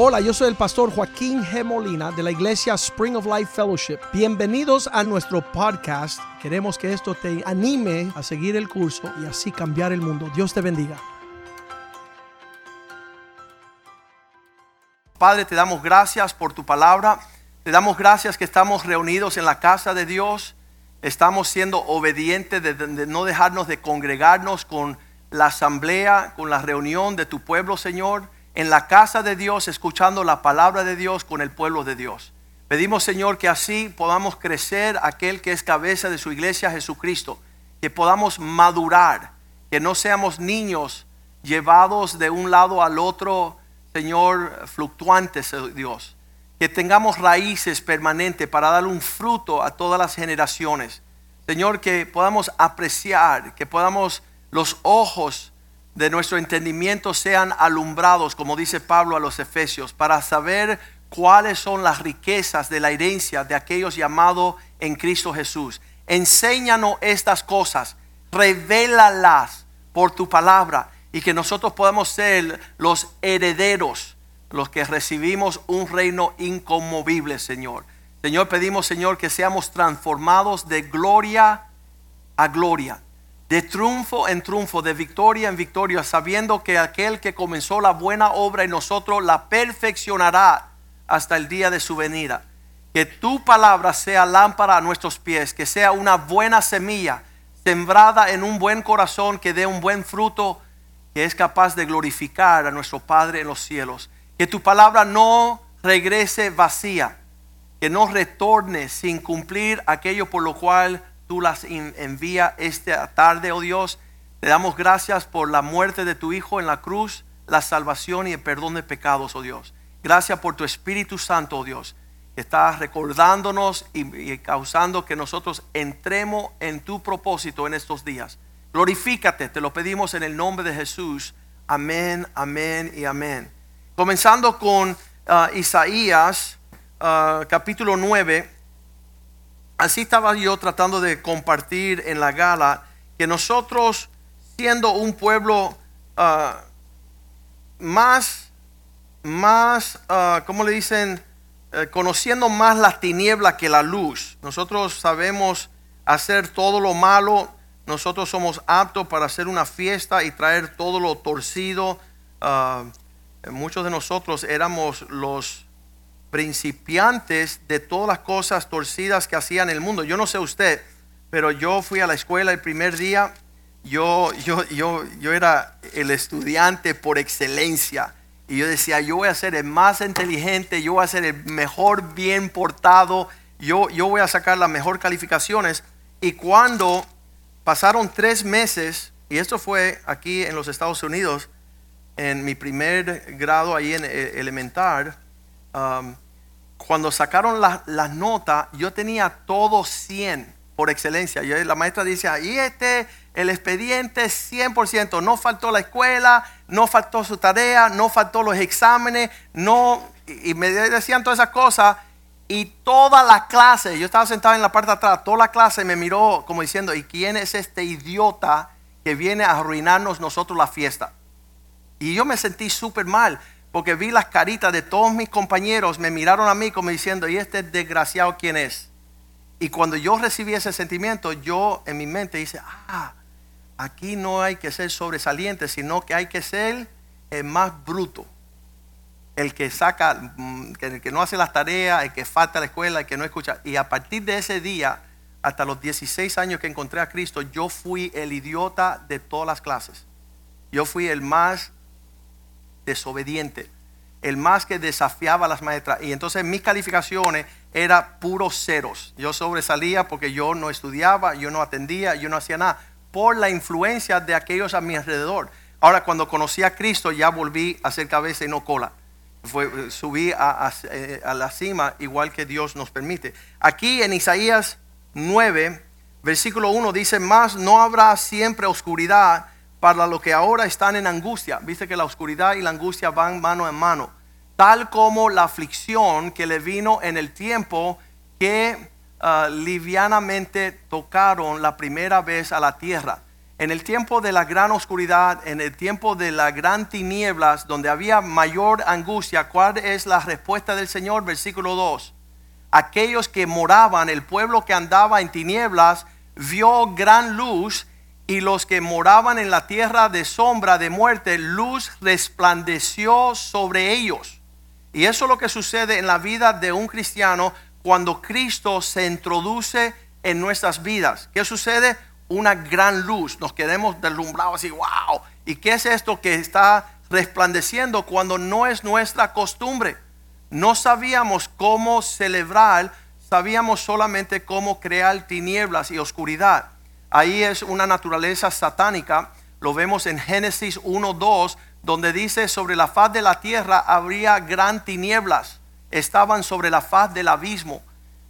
Hola, yo soy el pastor Joaquín G. Molina de la iglesia Spring of Life Fellowship. Bienvenidos a nuestro podcast. Queremos que esto te anime a seguir el curso y así cambiar el mundo. Dios te bendiga. Padre, te damos gracias por tu palabra. Te damos gracias que estamos reunidos en la casa de Dios. Estamos siendo obedientes de, de no dejarnos de congregarnos con la asamblea, con la reunión de tu pueblo, Señor en la casa de Dios, escuchando la palabra de Dios con el pueblo de Dios. Pedimos, Señor, que así podamos crecer aquel que es cabeza de su iglesia, Jesucristo, que podamos madurar, que no seamos niños llevados de un lado al otro, Señor, fluctuantes, oh Dios. Que tengamos raíces permanentes para dar un fruto a todas las generaciones. Señor, que podamos apreciar, que podamos los ojos de nuestro entendimiento sean alumbrados, como dice Pablo a los Efesios, para saber cuáles son las riquezas de la herencia de aquellos llamados en Cristo Jesús. Enséñanos estas cosas, revélalas por tu palabra y que nosotros podamos ser los herederos, los que recibimos un reino inconmovible, Señor. Señor, pedimos, Señor, que seamos transformados de gloria a gloria de triunfo en triunfo, de victoria en victoria, sabiendo que aquel que comenzó la buena obra en nosotros la perfeccionará hasta el día de su venida. Que tu palabra sea lámpara a nuestros pies, que sea una buena semilla sembrada en un buen corazón que dé un buen fruto que es capaz de glorificar a nuestro Padre en los cielos. Que tu palabra no regrese vacía, que no retorne sin cumplir aquello por lo cual tú las envía esta tarde, oh Dios. Te damos gracias por la muerte de tu Hijo en la cruz, la salvación y el perdón de pecados, oh Dios. Gracias por tu Espíritu Santo, oh Dios, que está recordándonos y, causando que nosotros entremos en tu propósito en estos días. Glorifícate, te lo pedimos en el nombre de Jesús. Amén, amén y amén. Comenzando con uh, Isaías, uh, capítulo 9 así estaba yo tratando de compartir en la gala que nosotros, siendo un pueblo ah, más, más, uh, ¿cómo le dicen? Eh, conociendo más la tiniebla que la luz. Nosotros sabemos hacer todo lo malo. Nosotros somos aptos para hacer una fiesta y traer todo lo torcido. Ah, muchos de nosotros éramos los principiantes de todas las cosas torcidas que hacían en el mundo. Yo no sé usted, pero yo fui a la escuela el primer día, yo, yo, yo, yo era el estudiante por excelencia. Y yo decía, yo voy a ser el más inteligente, yo voy a ser el mejor bien portado, yo, yo voy a sacar las mejores calificaciones. Y cuando pasaron tres meses, y esto fue aquí en los Estados Unidos, en mi primer grado ahí en eh, elemental, Um, cuando sacaron las notas, yo tenía todo 100 por excelencia. Yo, la maestra dice, y este, el expediente 100%, no faltó la escuela, no faltó su tarea, no faltó los exámenes, no, y, me decían todas esas cosas. Y toda la clase, yo estaba sentado en la parte de atrás, toda la clase me miró como diciendo, ¿y quién es este idiota que viene a arruinarnos nosotros la fiesta? Y yo me sentí súper mal porque vi las caritas de todos mis compañeros, me miraron a mí como diciendo, ¿y este desgraciado quién es? Y cuando yo recibí ese sentimiento, yo en mi mente dice, ah, aquí no hay que ser sobresaliente, sino que hay que ser el más bruto. El que saca, mm, el que no hace las tareas, el que falta a la escuela, el que no escucha. Y a partir de ese día, hasta los 16 años que encontré a Cristo, yo fui el idiota de todas las clases. Yo fui el más desobediente, el más que desafiaba a las maestras. Y entonces mis calificaciones eran puros ceros. Yo sobresalía porque yo no estudiaba, yo no atendía, yo no hacía nada, por la influencia de aquellos a mi alrededor. Ahora, cuando conocí a Cristo, ya volví a ser cabeza y no cola. Subí a, a, la cima igual que Dios nos permite. Aquí en Isaías 9, versículo 1 dice, más no habrá siempre oscuridad para los que ahora están en angustia. Viste que la oscuridad y la angustia van mano en mano. Tal como la aflicción que le vino en el tiempo que ah, livianamente tocaron la primera vez a la tierra. En el tiempo de la gran oscuridad, en el tiempo de la gran tinieblas, donde había mayor angustia, ¿cuál es la respuesta del Señor? Versículo 2. Aquellos que moraban, el pueblo que andaba en tinieblas, vio gran luz y los que moraban en la tierra de sombra de muerte, luz resplandeció sobre ellos. Y eso es lo que sucede en la vida de un cristiano cuando Cristo se introduce en nuestras vidas. ¿Qué sucede? Una gran luz. Nos quedemos deslumbrados así, wow. ¿Y qué es esto que está resplandeciendo cuando no es nuestra costumbre? No sabíamos cómo celebrar, sabíamos solamente cómo crear tinieblas y oscuridad. Ahí es una naturaleza satánica. Lo vemos en Génesis 1.2, donde dice sobre la faz de la tierra habría gran tinieblas. Estaban sobre la faz del abismo.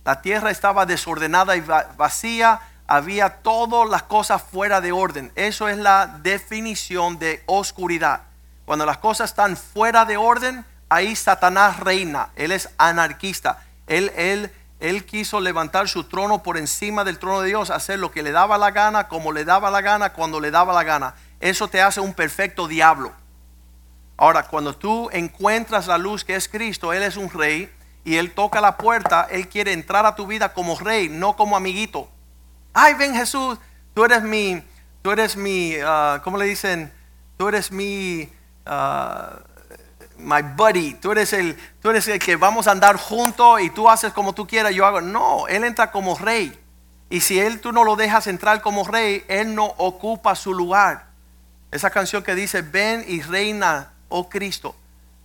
La tierra estaba desordenada y vacía. Había todas las cosas fuera de orden. Eso es la definición de oscuridad. Cuando las cosas están fuera de orden, ahí Satanás reina. Él es anarquista. Él, él él quiso levantar su trono por encima del trono de Dios, hacer lo que le daba la gana, como le daba la gana, cuando le daba la gana. Eso te hace un perfecto diablo. Ahora, cuando tú encuentras la luz que es Cristo, Él es un rey y Él toca la puerta, Él quiere entrar a tu vida como rey, no como amiguito. Ay, ven Jesús, tú eres mi, tú eres mi, uh, ¿cómo le dicen? Tú eres mi, uh, my buddy, tú eres, el, tú eres el que vamos a andar juntos y tú haces como tú quieras, yo hago. No, Él entra como rey. Y si Él tú no lo dejas entrar como rey, Él no ocupa su lugar. Esa canción que dice, ven y reina, oh Cristo.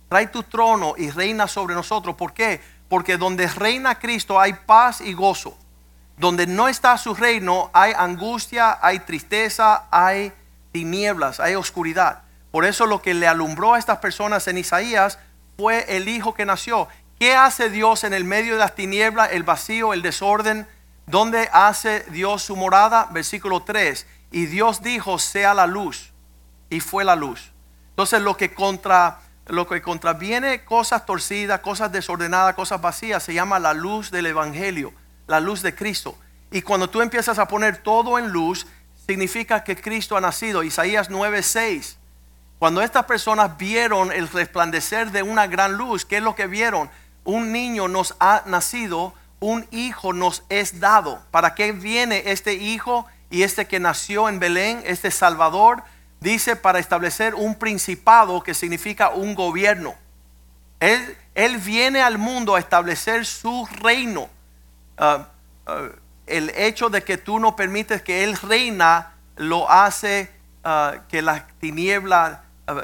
Trae tu trono y reina sobre nosotros. ¿Por qué? Porque donde reina Cristo hay paz y gozo. Donde no está su reino hay angustia, hay tristeza, hay tinieblas, hay oscuridad. Por eso lo que le alumbró a estas personas en Isaías fue el hijo que nació. ¿Qué hace Dios en el medio de las tinieblas, el vacío, el desorden? ¿Dónde hace Dios su morada? Versículo 3. Y Dios dijo, sea la luz. Y fue la luz. Entonces lo que contra lo que contraviene cosas torcidas, cosas desordenadas, cosas vacías, se llama la luz del Evangelio, la luz de Cristo. Y cuando tú empiezas a poner todo en luz, significa que Cristo ha nacido. Isaías 9:6. Cuando estas personas vieron el resplandecer de una gran luz, ¿qué es lo que vieron? Un niño nos ha nacido, un hijo nos es dado. ¿Para qué viene este hijo y este que nació en Belén, este Salvador? Dice para establecer un principado que significa un gobierno. Él, viene al mundo a establecer su reino. Ah, ah, el hecho de que tú no permites que Él reina lo hace ah, que las tinieblas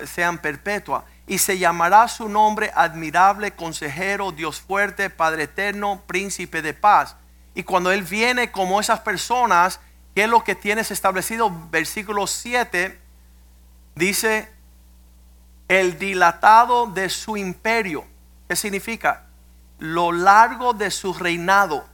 sean perpetuas. Y se llamará su nombre admirable, consejero, Dios fuerte, Padre eterno, príncipe de paz. Y cuando Él viene como esas personas, ¿qué es lo que tienes establecido? Versículo 7 dice, el dilatado de su imperio. ¿Qué significa? Lo largo de su reinado.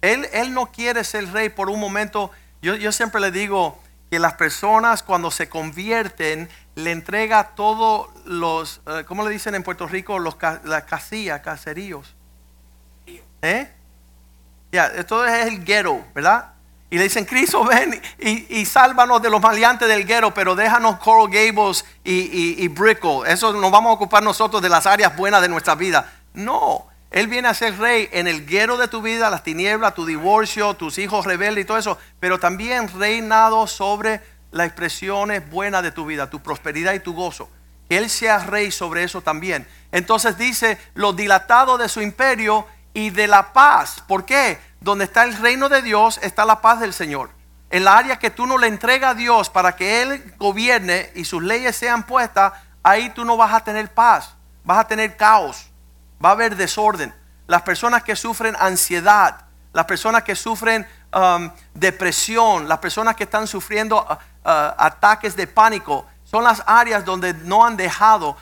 Él, él no quiere ser rey por un momento. Yo, yo siempre le digo que las personas cuando se convierten, le entrega todos los, eh, ¿cómo le dicen en Puerto Rico? Los, las casillas, caseríos. ¿Eh? Ya, esto es el ghetto, ¿verdad? Y le dicen, Cristo, ven y, y, sálvanos de los maleantes del ghetto, pero déjanos Coral Gables y, y, Brickell. Eso nos vamos a ocupar nosotros de las áreas buenas de nuestra vida. No, Él viene a ser rey en el ghetto de tu vida, las tinieblas, tu divorcio, tus hijos rebeldes y todo eso, pero también reinado sobre las expresiones buenas de tu vida, tu prosperidad y tu gozo. Que Él sea rey sobre eso también. Entonces dice, lo dilatado de su imperio y de la paz. ¿Por qué? Donde está el reino de Dios está la paz del Señor. En la área que tú no le entregas a Dios para que Él gobierne y sus leyes sean puestas, ahí tú no vas a tener paz, vas a tener caos, va a haber desorden. Las personas que sufren ansiedad, las personas que sufren um, depresión, las personas que están sufriendo uh, uh, ataques de pánico, son las áreas donde no han dejado.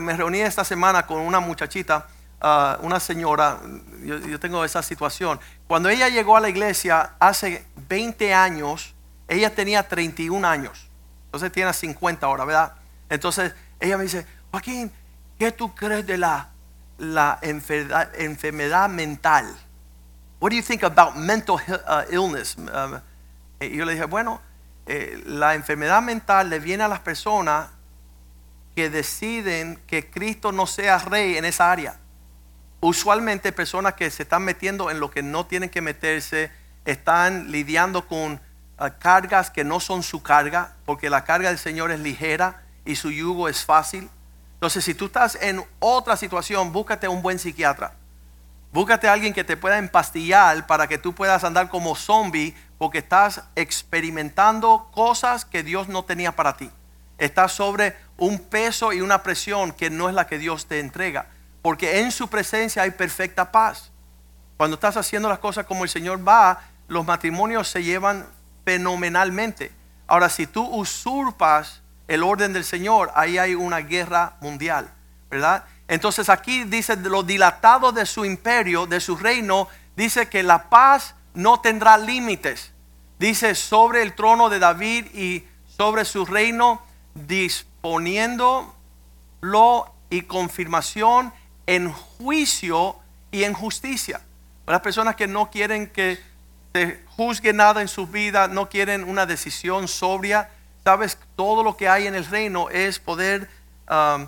me reuní esta semana con una muchachita, uh, una señora, yo, yo, tengo esa situación. Cuando ella llegó a la iglesia hace 20 años, ella tenía 31 años, entonces tiene 50 ahora, ¿verdad? Entonces ella me dice, Joaquín, ¿qué tú crees de la, la enfermedad, enfermedad mental? What do you think about mental uh, illness? Um, y yo le dije, bueno, eh, la enfermedad mental le viene a las personas que deciden que Cristo no sea rey en esa área. Usualmente personas que se están metiendo en lo que no tienen que meterse, están lidiando con ah, cargas que no son su carga, porque la carga del Señor es ligera y su yugo es fácil. Entonces, si tú estás en otra situación, búscate un buen psiquiatra. Búscate a alguien que te pueda empastillar para que tú puedas andar como zombie porque estás experimentando cosas que Dios no tenía para ti. Estás sobre un peso y una presión que no es la que Dios te entrega. Porque en su presencia hay perfecta paz. Cuando estás haciendo las cosas como el Señor va, los matrimonios se llevan fenomenalmente. Ahora, si tú usurpas el orden del Señor, ahí hay una guerra mundial, ¿verdad? Entonces aquí dice, lo dilatado de su imperio, de su reino, dice que la paz no tendrá límites. Dice sobre el trono de David y sobre su reino, disponiéndolo y confirmación en juicio y en justicia. Las personas que no quieren que se juzgue nada en su vida, no quieren una decisión sobria, sabes, todo lo que hay en el reino es poder um,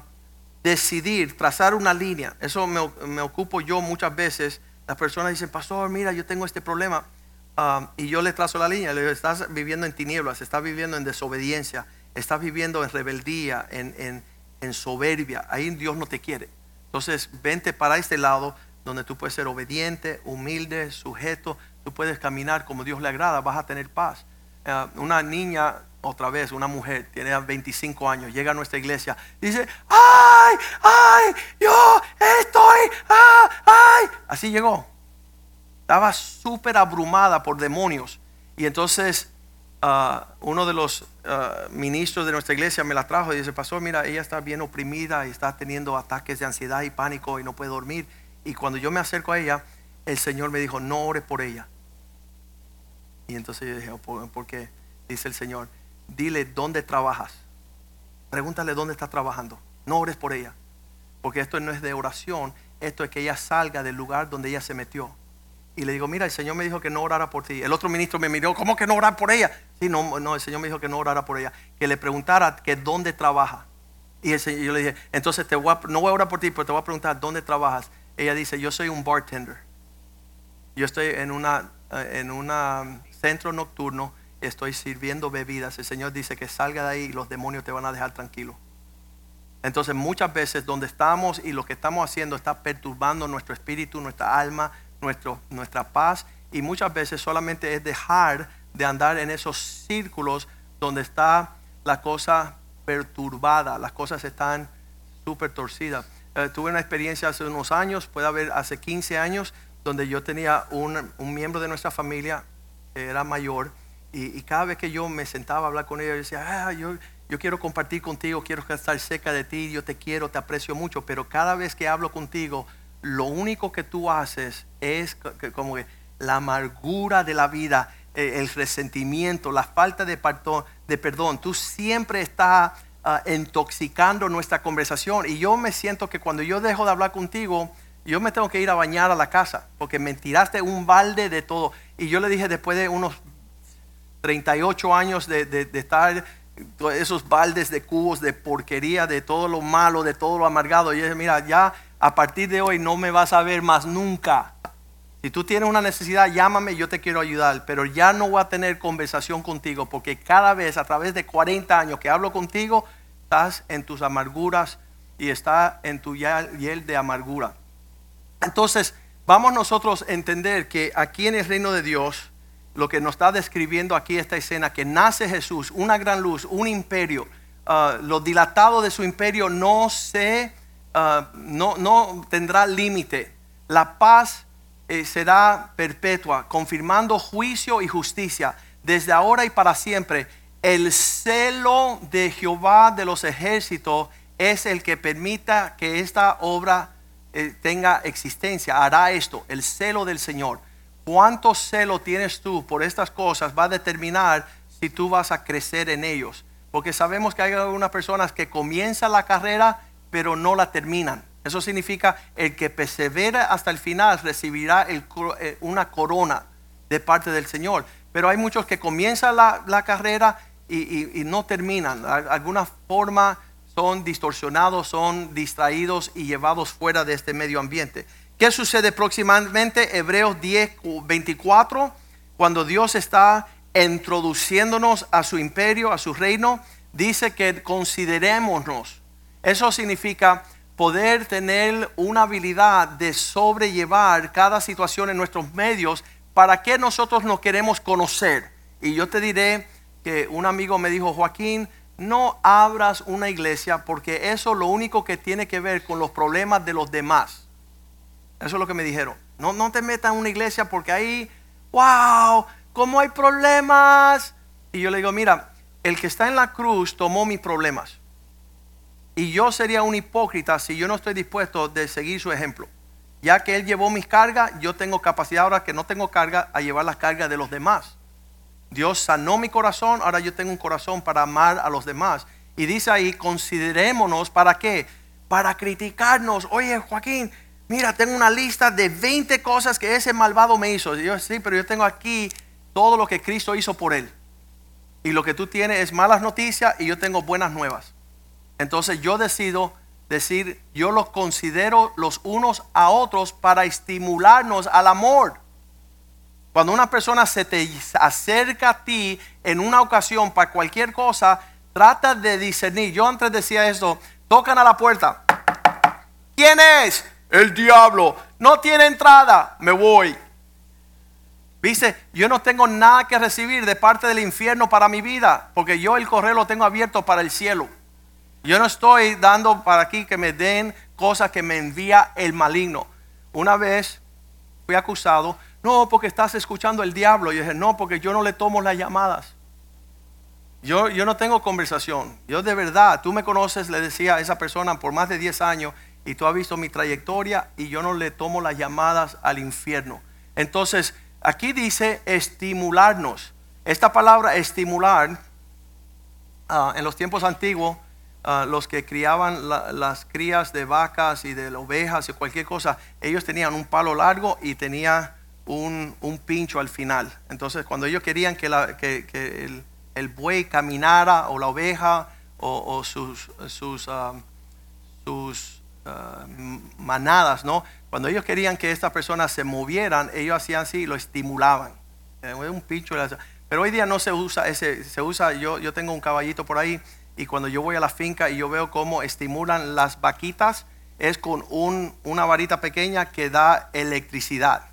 decidir, trazar una línea. Eso me, ocupo yo muchas veces. Las personas dicen, pastor, mira, yo tengo este problema. Um, y yo le trazo la línea. Estás viviendo en tinieblas, estás viviendo en desobediencia, estás viviendo en rebeldía, en, en soberbia. Ahí Dios no te quiere. Entonces, vente para este lado donde tú puedes ser obediente, humilde, sujeto. Tú puedes caminar como Dios le agrada, vas a tener paz. Uh, una niña otra vez una mujer, tiene 25 años, llega a nuestra iglesia, dice, ay, ay, yo estoy, ay, ay. Así llegó. Estaba súper abrumada por demonios. Y entonces ah, uno de los ah, ministros de nuestra iglesia me la trajo y dice, pastor, mira, ella está bien oprimida y está teniendo ataques de ansiedad y pánico y no puede dormir. Y cuando yo me acerco a ella, el Señor me dijo, no ore por ella. Y entonces yo dije, ¿por qué? Dice el Señor, dile dónde trabajas. Pregúntale dónde está trabajando. No ores por ella. Porque esto no es de oración, esto es que ella salga del lugar donde ella se metió. Y le digo, mira, el Señor me dijo que no orara por ti. El otro ministro me miró, ¿cómo que no orar por ella? Sí, no, no, el Señor me dijo que no orara por ella. Que le preguntara que dónde trabaja. Y el Señor, yo le dije, entonces te voy no voy a orar por ti, pero te voy a preguntar dónde trabajas. Ella dice, yo soy un bartender. Yo estoy en una eh, en un centro nocturno estoy sirviendo bebidas, el Señor dice que salga de ahí y los demonios te van a dejar tranquilo. Entonces muchas veces donde estamos y lo que estamos haciendo está perturbando nuestro espíritu, nuestra alma, nuestro, nuestra paz y muchas veces solamente es dejar de andar en esos círculos donde está la cosa perturbada, las cosas están súper torcidas. Eh, tuve una experiencia hace unos años, puede haber hace 15 años, donde yo tenía un, un miembro de nuestra familia, que era mayor, y, cada vez que yo me sentaba a hablar con ella, yo decía, ah, yo, yo quiero compartir contigo, quiero estar cerca de ti, yo te quiero, te aprecio mucho, pero cada vez que hablo contigo, lo único que tú haces es como que la amargura de la vida, eh, el resentimiento, la falta de perdón, de perdón. tú siempre estás ah, intoxicando nuestra conversación y yo me siento que cuando yo dejo de hablar contigo, yo me tengo que ir a bañar a la casa porque me tiraste un balde de todo. Y yo le dije después de unos 38 años de, de, estar esos baldes de cubos de porquería, de todo lo malo, de todo lo amargado. Y yo mira, ya a partir de hoy no me vas a ver más nunca. Si tú tienes una necesidad, llámame, yo te quiero ayudar, pero ya no voy a tener conversación contigo porque cada vez a través de 40 años que hablo contigo, estás en tus amarguras y está en tu hiel de amargura. Entonces, vamos nosotros a entender que aquí en el reino de Dios, lo que nos está describiendo aquí esta escena, que nace Jesús, una gran luz, un imperio, uh, lo dilatado de su imperio no se, uh, no, no, tendrá límite. La paz eh, será perpetua, confirmando juicio y justicia desde ahora y para siempre. El celo de Jehová de los ejércitos es el que permita que esta obra eh, tenga existencia. Hará esto, el celo del Señor cuánto celo tienes tú por estas cosas va a determinar si tú vas a crecer en ellos. Porque sabemos que hay algunas personas que comienzan la carrera pero no la terminan. Eso significa el que persevera hasta el final recibirá eh, una corona de parte del Señor. Pero hay muchos que comienzan la, carrera y, y- y no terminan. De alguna forma son distorsionados, son distraídos y llevados fuera de este medio ambiente. ¿Qué sucede próximamente? Hebreos 10, 24, cuando Dios está introduciéndonos a su imperio, a su reino, dice que considerémonos. Eso significa poder tener una habilidad de sobrellevar cada situación en nuestros medios para que nosotros nos queremos conocer. Y yo te diré que un amigo me dijo, Joaquín, no abras una iglesia porque eso lo único que tiene que ver con los problemas de los demás. Eso es lo que me dijeron. No, no te metas en una iglesia porque ahí, wow, ¿cómo hay problemas? Y yo le digo, mira, el que está en la cruz tomó mis problemas. Y yo sería un hipócrita si yo no estoy dispuesto de seguir su ejemplo. Ya que Él llevó mis cargas, yo tengo capacidad ahora que no tengo carga a llevar las cargas de los demás. Dios sanó mi corazón, ahora yo tengo un corazón para amar a los demás. Y dice ahí, considerémonos para qué? Para criticarnos. Oye, Joaquín, mira, tengo una lista de 20 cosas que ese malvado me hizo. Yo, sí, pero yo tengo aquí todo lo que Cristo hizo por él. Y lo que tú tienes es malas noticias y yo tengo buenas nuevas. Entonces yo decido decir, yo los considero los unos a otros para estimularnos al amor. Cuando una persona se te acerca a ti en una ocasión para cualquier cosa, trata de discernir. Yo antes decía esto, tocan a la puerta. ¿Quién es? El diablo. No tiene entrada. Me voy. Dice, yo no tengo nada que recibir de parte del infierno para mi vida, porque yo el correo lo tengo abierto para el cielo. Yo no estoy dando para aquí que me den cosas que me envía el maligno. Una vez fui acusado, no, porque estás escuchando el diablo. Y dije, no, porque yo no le tomo las llamadas. Yo, yo no tengo conversación. Yo de verdad, tú me conoces, le decía a esa persona por más de 10 años y tú has visto mi trayectoria y yo no le tomo las llamadas al infierno. Entonces, aquí dice estimularnos. Esta palabra estimular, ah, en los tiempos antiguos, ah, los que criaban la- las crías de vacas y de ovejas y cualquier cosa, ellos tenían un palo largo y tenía un, un pincho al final. Entonces, cuando ellos querían que, el, el buey caminara o la oveja o, sus, sus, ah, sus ah, manadas, ¿no? Cuando ellos querían que estas personas se movieran, ellos hacían así y lo estimulaban. Eh, un pincho. Pero hoy día no se usa ese, se usa, yo, yo tengo un caballito por ahí y cuando yo voy a la finca y yo veo cómo estimulan las vaquitas, es con un- una varita pequeña que da electricidad.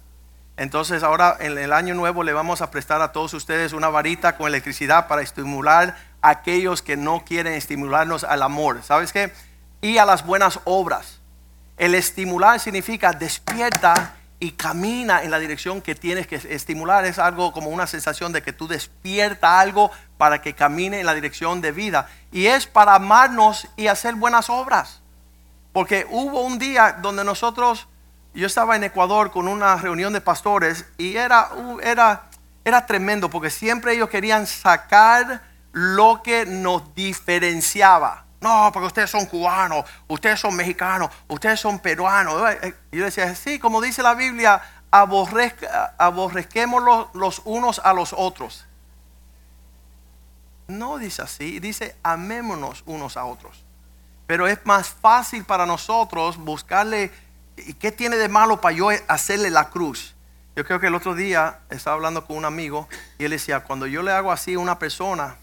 Entonces ahora en el año nuevo le vamos a prestar a todos ustedes una varita con electricidad para estimular a aquellos que no quieren estimularnos al amor. ¿Sabes qué? Y a las buenas obras. El estimular significa despierta y camina en la dirección que tienes que estimular. Es algo como una sensación de que tú despierta algo para que camine en la dirección de vida. Y es para amarnos y hacer buenas obras. Porque hubo un día donde nosotros, yo estaba en Ecuador con una reunión de pastores y era, uh, era, era tremendo porque siempre ellos querían sacar lo que nos diferenciaba. No, porque ustedes son cubanos, ustedes son mexicanos, ustedes son peruanos. Yo decía, sí, como dice la Biblia, aborrezca, aborrezquémoslos los unos a los otros. No dice así, dice amémonos unos a otros. Pero es más fácil para nosotros buscarle, ¿y qué tiene de malo para yo hacerle la cruz? Yo creo que el otro día estaba hablando con un amigo y él decía, cuando yo le hago así a una persona,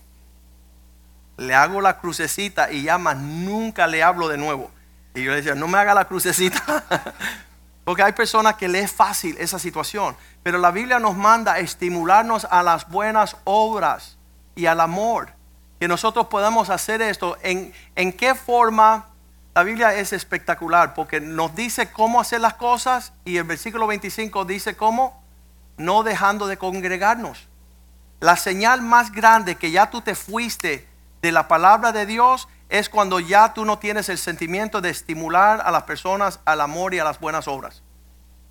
le hago la crucecita y ya más nunca le hablo de nuevo. Y yo le decía, no me haga la crucecita. Porque hay personas que le es fácil esa situación. Pero la Biblia nos manda a estimularnos a las buenas obras y al amor. Que nosotros podamos hacer esto. ¿En, en qué forma? La Biblia es espectacular porque nos dice cómo hacer las cosas y el versículo 25 dice cómo no dejando de congregarnos. La señal más grande que ya tú te fuiste de la palabra de Dios es cuando ya tú no tienes el sentimiento de estimular a las personas al amor y a las buenas obras.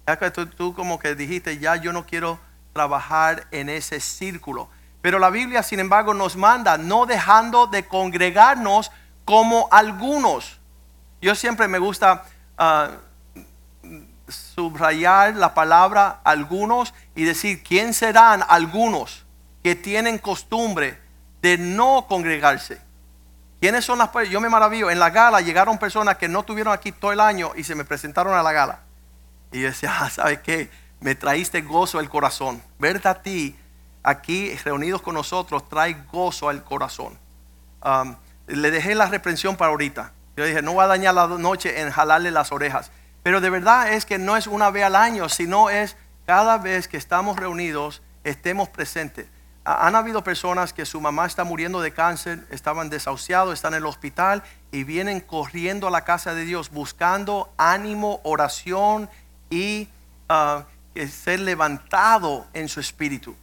Ya que tú, como que dijiste, ya yo no quiero trabajar en ese círculo. Pero la Biblia, sin embargo, nos manda no dejando de congregarnos como algunos. Yo siempre me gusta ah, subrayar la palabra algunos y decir, ¿quién serán algunos que tienen costumbre de no congregarse. ¿Quiénes son las personas? Yo me maravillo. En la gala llegaron personas que no tuvieron aquí todo el año y se me presentaron a la gala. Y yo decía, ah, ¿sabes qué? Me traíste gozo al corazón. Verte a ti aquí reunidos con nosotros trae gozo al corazón. Um, le dejé la reprensión para ahorita. Yo dije, no voy a dañar la noche en jalarle las orejas. Pero de verdad es que no es una vez al año, sino es cada vez que estamos reunidos, estemos presentes. Han habido personas que su mamá está muriendo de cáncer, estaban desahuciados, están en el hospital y vienen corriendo a la casa de Dios buscando ánimo, oración y uh, ser levantado en su espíritu.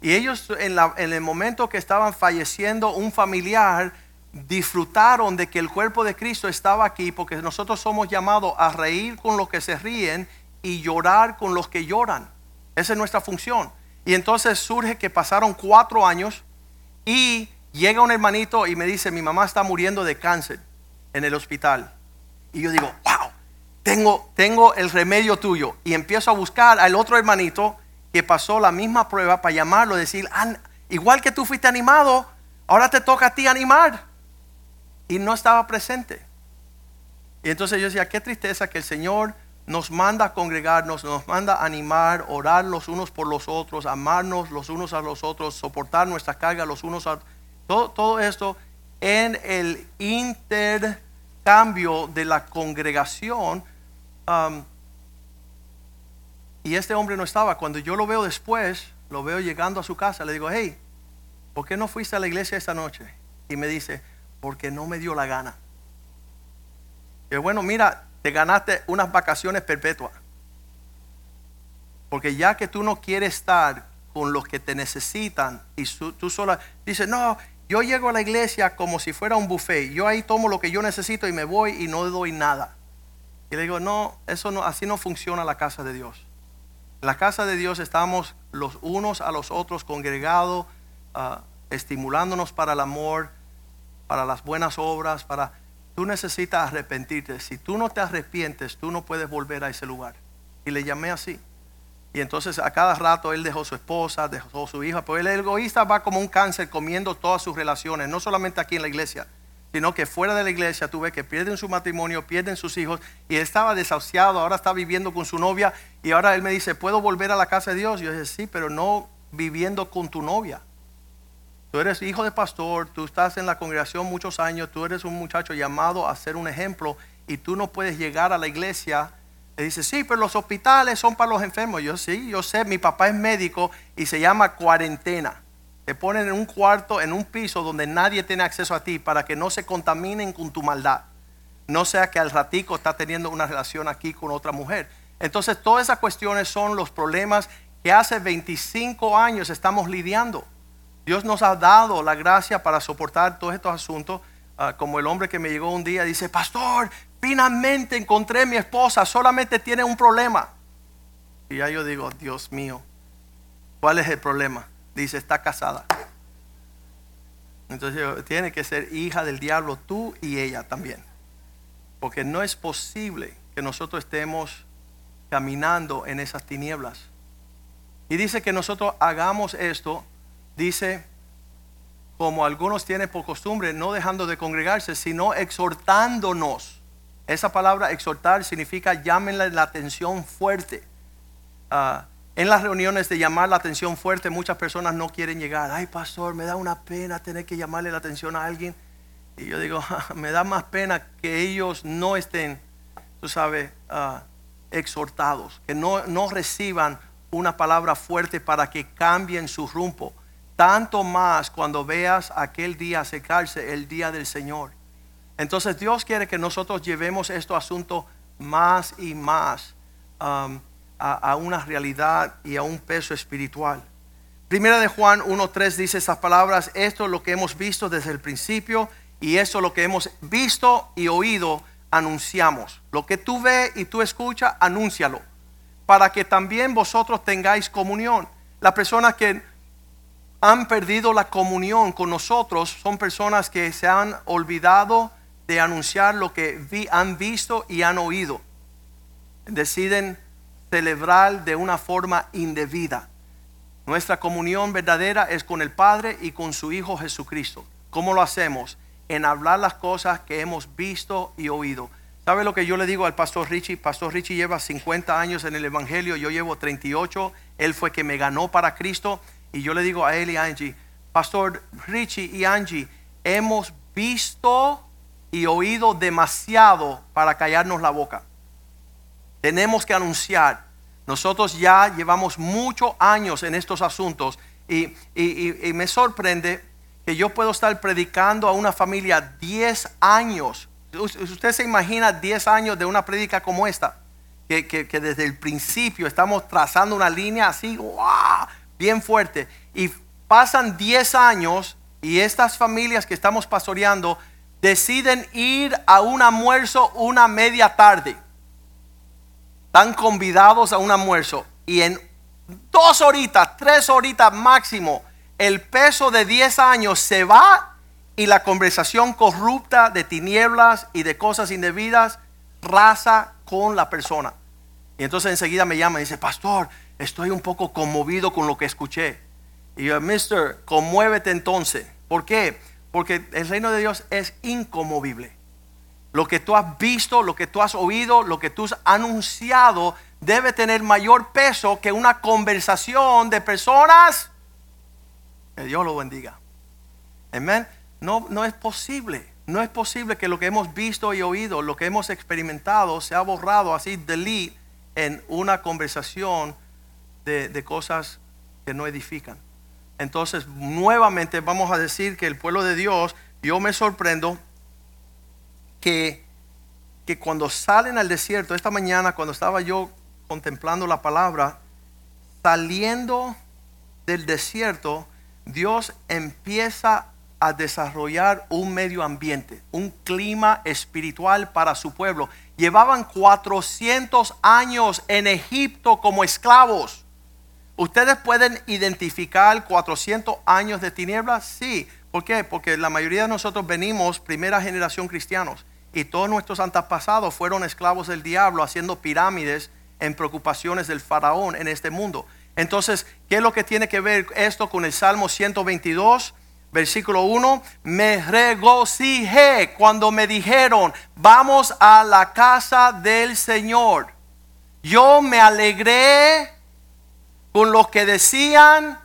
Y ellos en, en el momento que estaban falleciendo un familiar, disfrutaron de que el cuerpo de Cristo estaba aquí, porque nosotros somos llamados a reír con los que se ríen y llorar con los que lloran. Esa es nuestra función. Y entonces surge que pasaron cuatro años y llega un hermanito y me dice, mi mamá está muriendo de cáncer en el hospital. Y yo digo, wow, tengo, tengo el remedio tuyo. Y empiezo a buscar al otro hermanito que pasó la misma prueba para llamarlo, decir, igual que tú fuiste animado, ahora te toca a ti animar y no estaba presente. Y entonces yo decía, qué tristeza que el Señor nos manda a congregarnos, nos manda a animar, orar los unos por los otros, amarnos los unos a los otros, soportar nuestra carga los unos a todo, todo esto en el intercambio de la congregación. Y este hombre no estaba. Cuando yo lo veo después, lo veo llegando a su casa, le digo, hey, ¿por qué no fuiste a la iglesia esta noche? Y me dice, porque no me dio la gana. Y bueno, mira, te ganaste unas vacaciones perpetuas. Porque ya que tú no quieres estar con los que te necesitan y tú sola dices, no, yo llego a la iglesia como si fuera un buffet. Yo ahí tomo lo que yo necesito y me voy y no doy nada. Y le digo, no, eso no, así no funciona la casa de Dios. En la casa de Dios estamos los unos a los otros congregados, ah, estimulándonos para el amor, para las buenas obras, para... Tú necesitas arrepentirte. Si tú no te arrepientes, tú no puedes volver a ese lugar. Y le llamé así. Y entonces a cada rato él dejó su esposa, dejó su hija, pero el egoísta va como un cáncer comiendo todas sus relaciones, no solamente aquí en la iglesia, sino que fuera de la iglesia tú ves que pierden su matrimonio, pierden sus hijos, y él estaba desahuciado, ahora está viviendo con su novia, y ahora él me dice, ¿puedo volver a la casa de Dios? Y yo dije, sí, pero no viviendo con tu novia. Tú eres hijo de pastor, tú estás en la congregación muchos años, tú eres un muchacho llamado a ser un ejemplo y tú no puedes llegar a la iglesia. Le dice, sí, pero los hospitales son para los enfermos. Yo sí, yo sé, mi papá es médico y se llama cuarentena. Te ponen en un cuarto, en un piso donde nadie tiene acceso a ti para que no se contaminen con tu maldad. No sea que al ratico está teniendo una relación aquí con otra mujer. Entonces todas esas cuestiones son los problemas que hace 25 años estamos lidiando. Dios nos ha dado la gracia para soportar todos estos asuntos. Ah, como el hombre que me llegó un día dice, pastor, finalmente encontré a mi esposa, solamente tiene un problema. Y ya yo digo, Dios mío, ¿cuál es el problema? Dice, está casada. Entonces tiene que ser hija del diablo tú y ella también. Porque no es posible que nosotros estemos caminando en esas tinieblas. Y dice que nosotros hagamos esto dice, como algunos tienen por costumbre, no dejando de congregarse, sino exhortándonos. Esa palabra exhortar significa llámenle la atención fuerte. Ah, en las reuniones de llamar la atención fuerte, muchas personas no quieren llegar. Ay, pastor, me da una pena tener que llamarle la atención a alguien. Y yo digo, me da más pena que ellos no estén, tú sabes, ah, exhortados, que no, no reciban una palabra fuerte para que cambien su rumbo tanto más cuando veas aquel día acercarse, el día del Señor. Entonces Dios quiere que nosotros llevemos estos asuntos más y más um, a, una realidad y a un peso espiritual. Primera de Juan 1.3 dice estas palabras, esto es lo que hemos visto desde el principio y esto es lo que hemos visto y oído, anunciamos. Lo que tú ves y tú escuchas, anúncialo, para que también vosotros tengáis comunión. Las personas que han perdido la comunión con nosotros son personas que se han olvidado de anunciar lo que han visto y han oído. Deciden celebrar de una forma indebida. Nuestra comunión verdadera es con el Padre y con su Hijo Jesucristo. ¿Cómo lo hacemos? En hablar las cosas que hemos visto y oído. ¿Sabe lo que yo le digo al pastor Richie? Pastor Richie lleva 50 años en el Evangelio, yo llevo 38. Él fue que me ganó para Cristo. Y yo le digo a él y a Angie, Pastor Richie y Angie, hemos visto y oído demasiado para callarnos la boca. Tenemos que anunciar. Nosotros ya llevamos muchos años en estos asuntos y, y me sorprende que yo puedo estar predicando a una familia 10 años Usted se imagina 10 años de una prédica como esta, que, desde el principio estamos trazando una línea así, bien fuerte. Y pasan 10 años y estas familias que estamos pastoreando deciden ir a un almuerzo una media tarde. Están convidados a un almuerzo y en dos horitas, tres horitas máximo, el peso de 10 años se va y la conversación corrupta de tinieblas y de cosas indebidas raza con la persona. Y entonces enseguida me llama y dice, pastor, estoy un poco conmovido con lo que escuché. Y yo, mister, conmuévete entonces. ¿Por qué? Porque el reino de Dios es inconmovible. Lo que tú has visto, lo que tú has oído, lo que tú has anunciado, debe tener mayor peso que una conversación de personas. Que Dios lo bendiga. Amén. No, no es posible. No es posible que lo que hemos visto y oído, lo que hemos experimentado, sea borrado así, delete, en una conversación de, de cosas que no edifican. Entonces, nuevamente vamos a decir que el pueblo de Dios, yo me sorprendo que, que cuando salen al desierto, esta mañana cuando estaba yo contemplando la palabra, saliendo del desierto, Dios empieza a desarrollar un medio ambiente, un clima espiritual para su pueblo. Llevaban 400 años en Egipto como esclavos. ¿Ustedes pueden identificar 400 años de tinieblas? Sí. ¿Por qué? Porque la mayoría de nosotros venimos primera generación cristianos y todos nuestros antepasados fueron esclavos del diablo haciendo pirámides en preocupaciones del faraón en este mundo. Entonces, ¿qué es lo que tiene que ver esto con el Salmo 122? Versículo 1, me regocijé cuando me dijeron, vamos a la casa del Señor. Yo me alegré con lo que decían,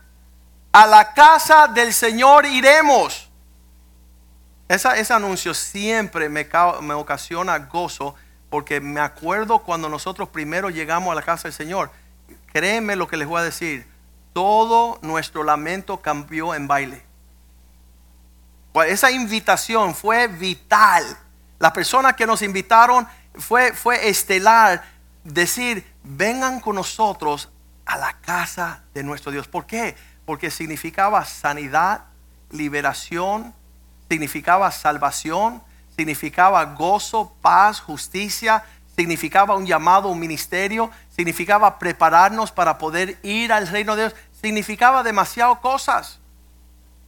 a la casa del Señor iremos. ese anuncio siempre me, me ocasiona gozo porque me acuerdo cuando nosotros primero llegamos a la casa del Señor. Créeme lo que les voy a decir. Todo nuestro lamento cambió en baile. Esa invitación fue vital. Las personas que nos invitaron fue, fue estelar. Decir, vengan con nosotros a la casa de nuestro Dios. ¿Por qué? Porque significaba sanidad, liberación, significaba salvación, significaba gozo, paz, justicia, significaba un llamado, un ministerio, significaba prepararnos para poder ir al reino de Dios, significaba demasiadas cosas.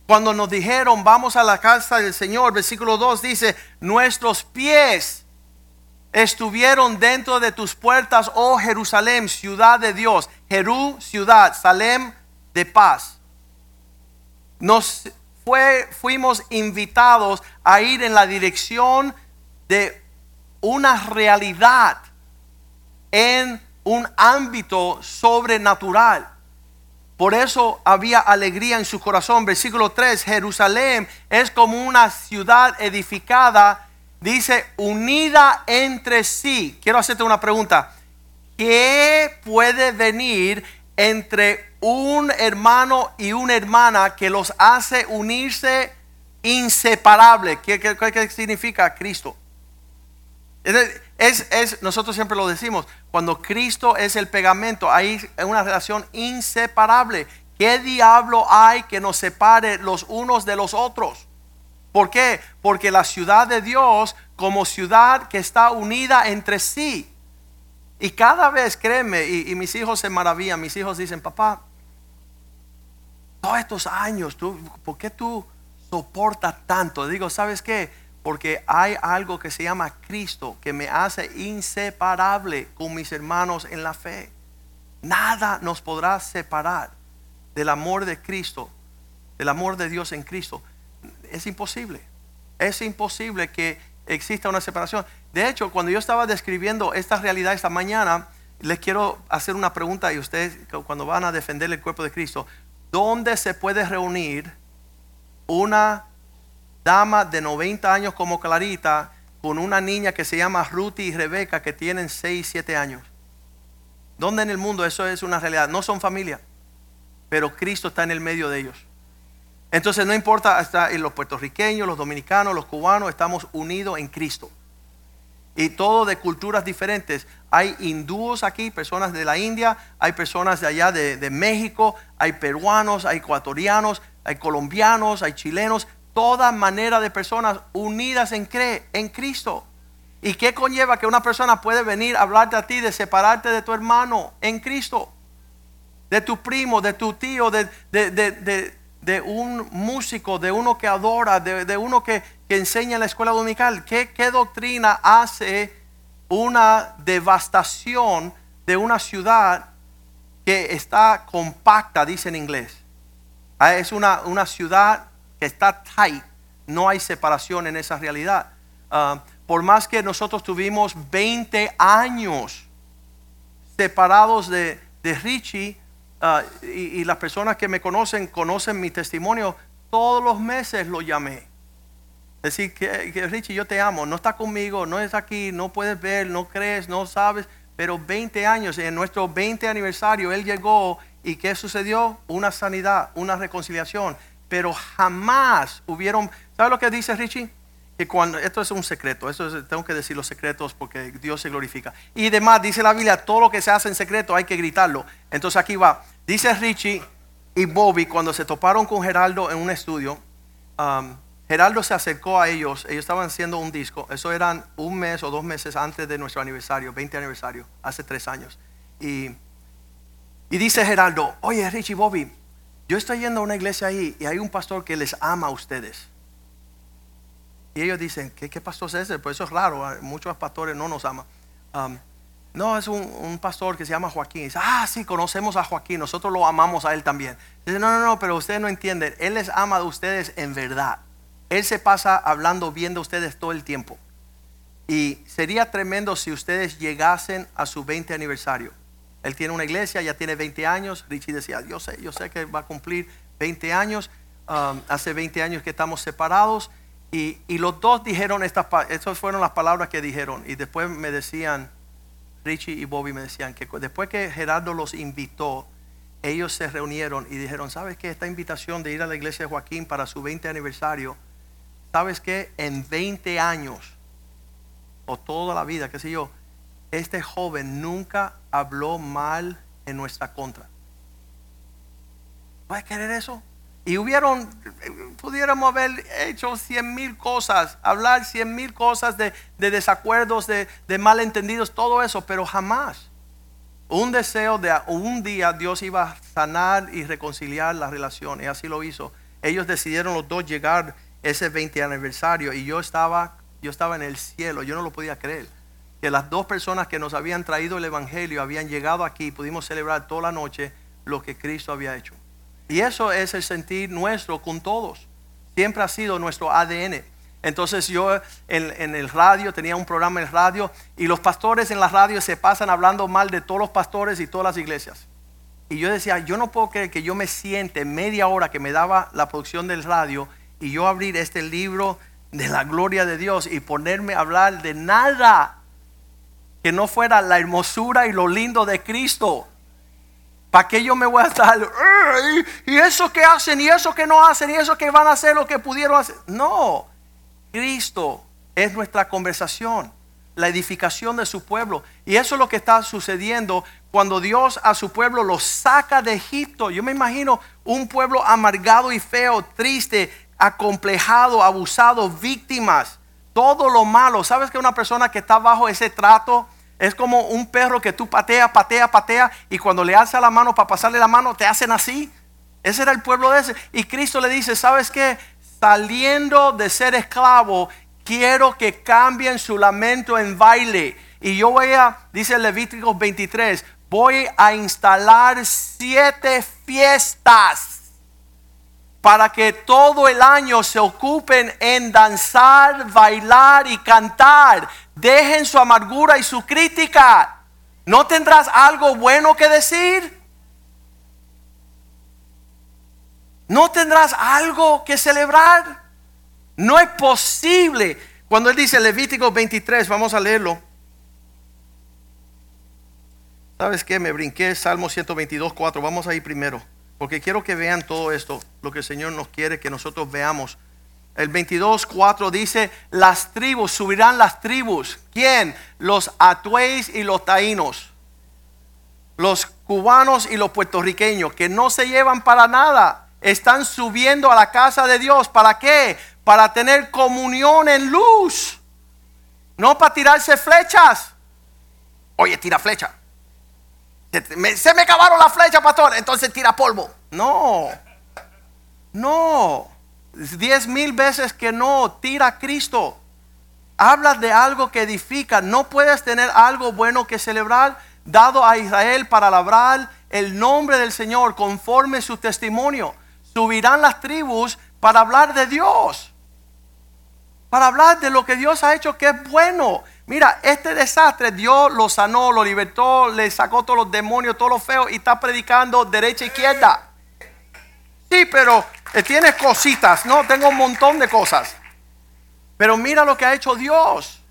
Cuando nos dijeron, vamos a la casa del Señor, versículo 2 dice, nuestros pies estuvieron dentro de tus puertas, oh Jerusalén, ciudad de Dios. Jerú, ciudad, Salem, de paz. Nos fue, fuimos invitados a ir en la dirección de una realidad en un ámbito sobrenatural. Por eso había alegría en su corazón. Versículo 3, Jerusalén es como una ciudad edificada, dice, unida entre sí. Quiero hacerte una pregunta. ¿Qué puede venir entre un hermano y una hermana que los hace unirse inseparable? ¿Qué, qué significa Cristo? Es, nosotros siempre lo decimos, cuando Cristo es el pegamento, hay una relación inseparable. ¿Qué diablo hay que nos separe los unos de los otros? ¿Por qué? Porque la ciudad de Dios como ciudad que está unida entre sí. Y cada vez, créeme, y, mis hijos se maravillan, mis hijos dicen, papá, todos estos años, ¿tú, ¿por qué tú soportas tanto? Digo, ¿sabes qué? porque hay algo que se llama Cristo que me hace inseparable con mis hermanos en la fe. Nada nos podrá separar del amor de Cristo, del amor de Dios en Cristo, es imposible. Es imposible que exista una separación. De hecho, cuando yo estaba describiendo esta realidad esta mañana, les quiero hacer una pregunta y ustedes cuando van a defender el cuerpo de Cristo, ¿dónde se puede reunir una dama de 90 años como Clarita con una niña que se llama Ruth y Rebeca que tienen 6, 7 años? ¿Dónde en el mundo eso es una realidad? No son familia, pero Cristo está en el medio de ellos. Entonces no importa, hasta los puertorriqueños, los dominicanos, los cubanos, estamos unidos en Cristo. Y todo de culturas diferentes. Hay hindúes aquí, personas de la India, hay personas de allá de, México, hay peruanos, hay ecuatorianos, hay colombianos, hay chilenos, toda manera de personas unidas en, en Cristo. ¿Y qué conlleva que una persona puede venir a hablarte a ti de separarte de tu hermano en Cristo? De tu primo, de tu tío, de, de de un músico, de uno que adora, de, uno que, enseña en la escuela dominical. ¿Qué, ¿Qué doctrina hace una devastación de una ciudad que está compacta, dice en inglés? Ah, es una, una ciudad que está tight, no hay separación en esa realidad. Ah, por más que nosotros tuvimos 20 años separados de, de Richie, Ah, y, las personas que me conocen, conocen mi testimonio, todos los meses lo llamé. Decir que, Richie, yo te amo, no está conmigo, no es aquí, no puedes ver, no crees, no sabes, pero 20 años, en nuestro 20 aniversario, él llegó y ¿qué sucedió? Una sanidad, una reconciliación, pero jamás hubieron, ¿sabes lo que dice Richie? Que cuando, esto es un secreto, esto tengo que decir los secretos porque Dios se glorifica. Y además dice la Biblia, todo lo que se hace en secreto hay que gritarlo. Entonces aquí va, dice Richie y Bobby cuando se toparon con Geraldo en un estudio, um, Geraldo se acercó a ellos, ellos estaban haciendo un disco, eso eran un mes o dos meses antes de nuestro aniversario, 20 aniversario, hace tres años. Y, y dice Geraldo, oye Richie Bobby, yo estoy yendo a una iglesia ahí y hay un pastor que les ama a ustedes. Y ellos dicen, ¿qué, qué pastor es ese? Pues eso es raro, muchos pastores no nos aman. Um, no, es un, pastor que se llama Joaquín. dice, ah, sí, conocemos a Joaquín, nosotros lo amamos a él también. Dice, no, no, no, pero ustedes no entienden, él les ama a ustedes en verdad. Él se pasa hablando bien de ustedes todo el tiempo. Y sería tremendo si ustedes llegasen a su 20 aniversario. Él tiene una iglesia, ya tiene 20 años. Richie decía, yo sé, yo sé que va a cumplir 20 años. Um, hace 20 años que estamos separados. Y, los dos dijeron estas, esas fueron las palabras que dijeron. Y después me decían, Richie y Bobby me decían que después que Gerardo los invitó, ellos se reunieron y dijeron, ¿sabes qué? Esta invitación de ir a la iglesia de Joaquín para su 20 aniversario, ¿sabes qué? En 20 años, o toda la vida, qué sé yo, este joven nunca habló mal en nuestra contra. ¿Puedes querer eso? Y hubieron, pudiéramos haber hecho cien mil cosas, hablar cien mil cosas de, desacuerdos, de, malentendidos, todo eso, pero jamás un deseo de un día Dios iba a sanar y reconciliar la relación, y así lo hizo. Ellos decidieron los dos llegar ese 20 aniversario y yo estaba, yo estaba en el cielo, yo no lo podía creer. Que las dos personas que nos habían traído el Evangelio habían llegado aquí y pudimos celebrar toda la noche lo que Cristo había hecho. Y eso es el sentir nuestro con todos. Siempre ha sido nuestro ADN. Entonces yo en, el radio tenía un programa en el radio y los pastores en la radio se pasan hablando mal de todos los pastores y todas las iglesias. Y yo decía, yo no puedo creer que yo me siente media hora que me daba la producción del radio y yo abrir este libro de la gloria de Dios y ponerme a hablar de nada que no fuera la hermosura y lo lindo de Cristo. ¿Para qué yo me voy a estar? Y eso que hacen, y eso que no hacen, y eso que van a hacer, lo que pudieron hacer. No, Cristo es nuestra conversación, la edificación de su pueblo. Y eso es lo que está sucediendo cuando Dios a su pueblo lo saca de Egipto. Yo me imagino un pueblo amargado y feo, triste, acomplejado, abusado, víctimas, todo lo malo. ¿Sabes que una persona que está bajo ese trato? Es como un perro que tú patea, patea, patea y cuando le alza la mano para pasarle la mano te hacen así. Ese era el pueblo de ese. Y Cristo le dice, ¿sabes qué? Saliendo de ser esclavo, quiero que cambien su lamento en baile. Y yo voy a, dice Levítico 23, voy a instalar siete fiestas para que todo el año se ocupen en danzar, bailar y cantar. Dejen su amargura y su crítica. ¿No tendrás algo bueno que decir? ¿No tendrás algo que celebrar? No es posible. Cuando él dice Levítico 23, vamos a leerlo. ¿Sabes qué? Me brinqué Salmo 122, 4. Vamos ahí primero. Porque quiero que vean todo esto, lo que el Señor nos quiere que nosotros veamos. El 22, 4 dice, las tribus, subirán las tribus. ¿Quién? Los atuéis y los taínos. Los cubanos y los puertorriqueños, que no se llevan para nada. Están subiendo a la casa de Dios. ¿Para qué? Para tener comunión en luz. No para tirarse flechas. Oye, tira flecha. Se me acabaron las flechas, pastor. Entonces tira polvo. No. No. Diez mil veces que no. Tira a Cristo. Habla de algo que edifica. No puedes tener algo bueno que celebrar dado a Israel para labrar el nombre del Señor conforme su testimonio. Subirán las tribus para hablar de Dios. Para hablar de lo que Dios ha hecho que es bueno. Mira, este desastre Dios lo sanó, lo libertó, le sacó todos los demonios, todos los feos y está predicando derecha e izquierda. Sí, pero eh, tiene cositas, no, tengo un montón de cosas. Pero mira lo que ha hecho Dios.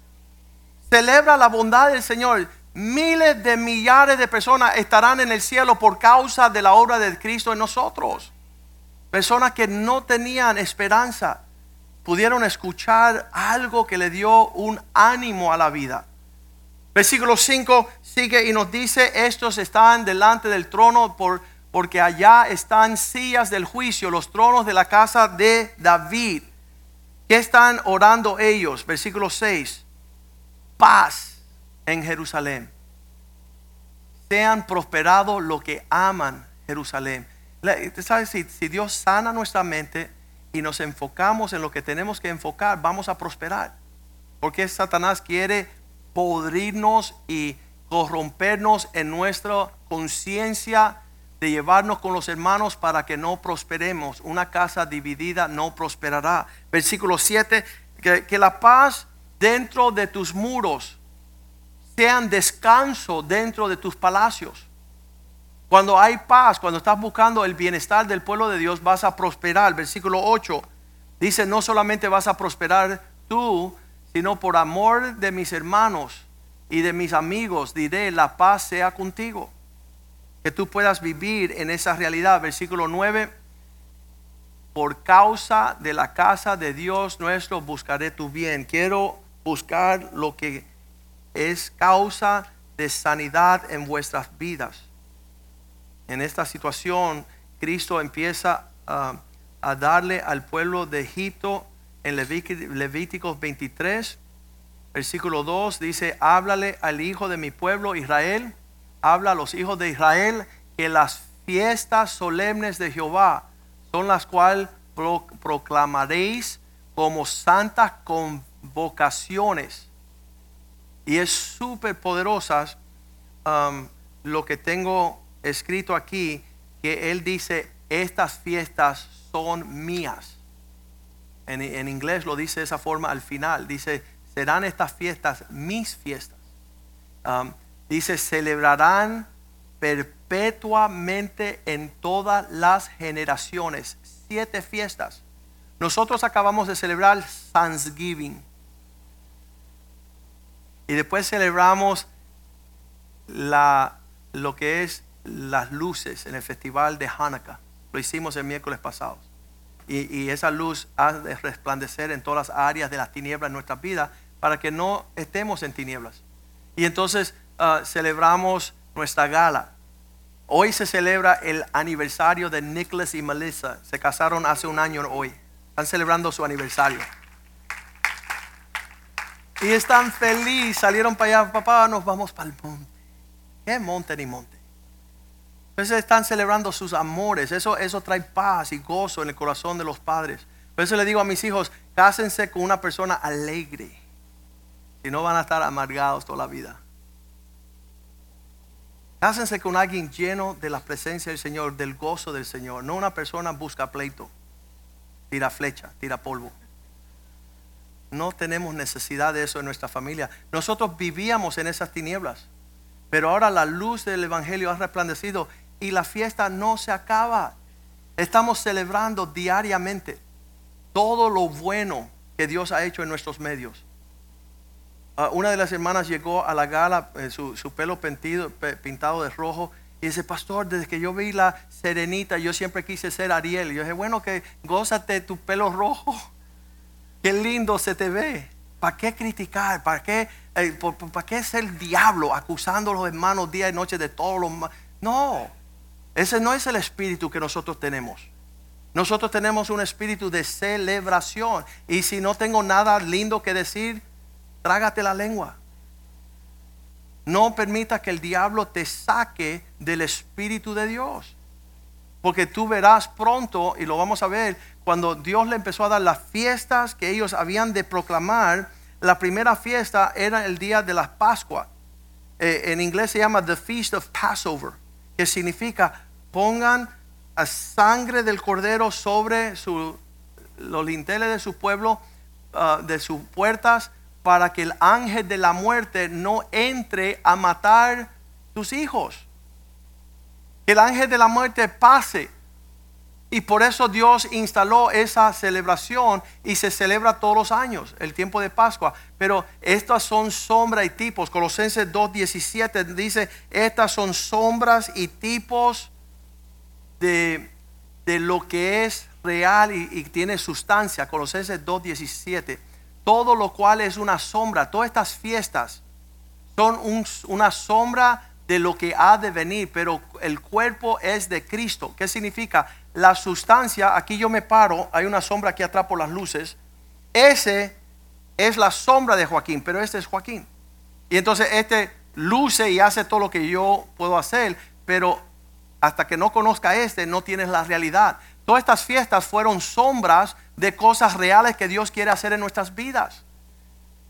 Celebra la bondad del Señor. Miles de millares de personas estarán en el cielo por causa de la obra de Cristo en nosotros. Personas que no tenían esperanza pudieron escuchar algo que le dio un ánimo a la vida. Versículo 5 sigue y nos dice, estos están delante del trono por, porque allá están sillas del juicio, los tronos de la casa de David. ¿Qué están orando ellos? Versículo 6. Paz en Jerusalén. Sean prosperados los que aman Jerusalén. ¿Sabes? Si, si Dios sana nuestra mente, y nos enfocamos en lo que tenemos que enfocar, vamos a prosperar. Porque Satanás quiere podrirnos y corrompernos en nuestra conciencia de llevarnos con los hermanos para que no prosperemos. Una casa dividida no prosperará. Versículo 7, que, que la paz dentro de tus muros sean descanso dentro de tus palacios. Cuando hay paz, cuando estás buscando el bienestar del pueblo de Dios, vas a prosperar. Versículo 8 dice, no solamente vas a prosperar tú, sino por amor de mis hermanos y de mis amigos, diré, la paz sea contigo. Que tú puedas vivir en esa realidad. Versículo 9, por causa de la casa de Dios nuestro buscaré tu bien. Quiero buscar lo que es causa de sanidad en vuestras vidas en esta situación, Cristo empieza a, darle al pueblo de Egipto en Levíticos 23, versículo 2, dice, háblale al hijo de mi pueblo Israel, habla a los hijos de Israel que las fiestas solemnes de Jehová son las cuales proclamaréis como santas convocaciones. Y es súper poderosas lo que tengo escrito aquí que él dice, estas fiestas son mías. En, inglés lo dice de esa forma al final. Dice, serán estas fiestas mis fiestas. Um, dice, celebrarán perpetuamente en todas las generaciones. Siete fiestas. Nosotros acabamos de celebrar Thanksgiving. Y después celebramos la, lo que es las luces en el festival de Hanukkah. Lo hicimos el miércoles pasado. Y, esa luz ha de resplandecer en todas las áreas de las tinieblas en nuestra vida para que no estemos en tinieblas. Y entonces ah, celebramos nuestra gala. Hoy se celebra el aniversario de Nicholas y Melissa. Se casaron hace un año hoy. Están celebrando su aniversario. Y están felices. Salieron para allá. Papá, nos vamos para el monte. ¿Qué monte ni monte? Entonces están celebrando sus amores. Eso, eso trae paz y gozo en el corazón de los padres. Por eso le digo a mis hijos, cásense con una persona alegre. Si no van a estar amargados toda la vida. Cásense con alguien lleno de la presencia del Señor, del gozo del Señor. No una persona busca pleito, tira flecha, tira polvo. No tenemos necesidad de eso en nuestra familia. Nosotros vivíamos en esas tinieblas, pero ahora la luz del Evangelio ha resplandecido y la fiesta no se acaba. Estamos celebrando diariamente todo lo bueno que Dios ha hecho en nuestros medios. Ah, una de las hermanas llegó a la gala, eh, su, su pelo pentido- pe- pintado de rojo, y dice, pastor, desde que yo vi la serenita, yo siempre quise ser Ariel. Yo dije, bueno, que gózate tu pelo rojo. Qué lindo se te ve. ¿Para qué criticar? ¿Para qué, eh, ¿Para qué ser el diablo acusando a los hermanos día y noche de todos los ma- No, ese no es el espíritu que nosotros tenemos. Nosotros tenemos un espíritu de celebración. Y si no tengo nada lindo que decir, trágate la lengua. No permita que el diablo te saque del espíritu de Dios. Porque tú verás pronto, y lo vamos a ver, cuando Dios le empezó a dar las fiestas que ellos habían de proclamar, la primera fiesta era el día de la Pascua. Eh, en inglés se llama The Feast of Passover, que significa pongan a sangre del cordero sobre los linteles de su pueblo, ah, de sus puertas, para que el ángel de la muerte no entre a matar tus hijos. Que el ángel de la muerte pase. Y por eso Dios instaló esa celebración y se celebra todos los años, el tiempo de Pascua. Pero estas son sombras y tipos. Colosenses 2.17 dice, estas son sombras y tipos de, de lo que es real y, y tiene sustancia. Colosenses 2.17. Todo lo cual es una sombra. Todas estas fiestas son un- una sombra de lo que ha de venir, pero el cuerpo es de Cristo. ¿Qué significa? La sustancia, aquí yo me paro, hay una sombra aquí atrás por las luces. Ese es la sombra de Joaquín, pero este es Joaquín. Y entonces este luce y hace todo lo que yo puedo hacer, pero hasta que no conozca este no tienes la realidad. Todas estas fiestas fueron sombras de cosas reales que Dios quiere hacer en nuestras vidas.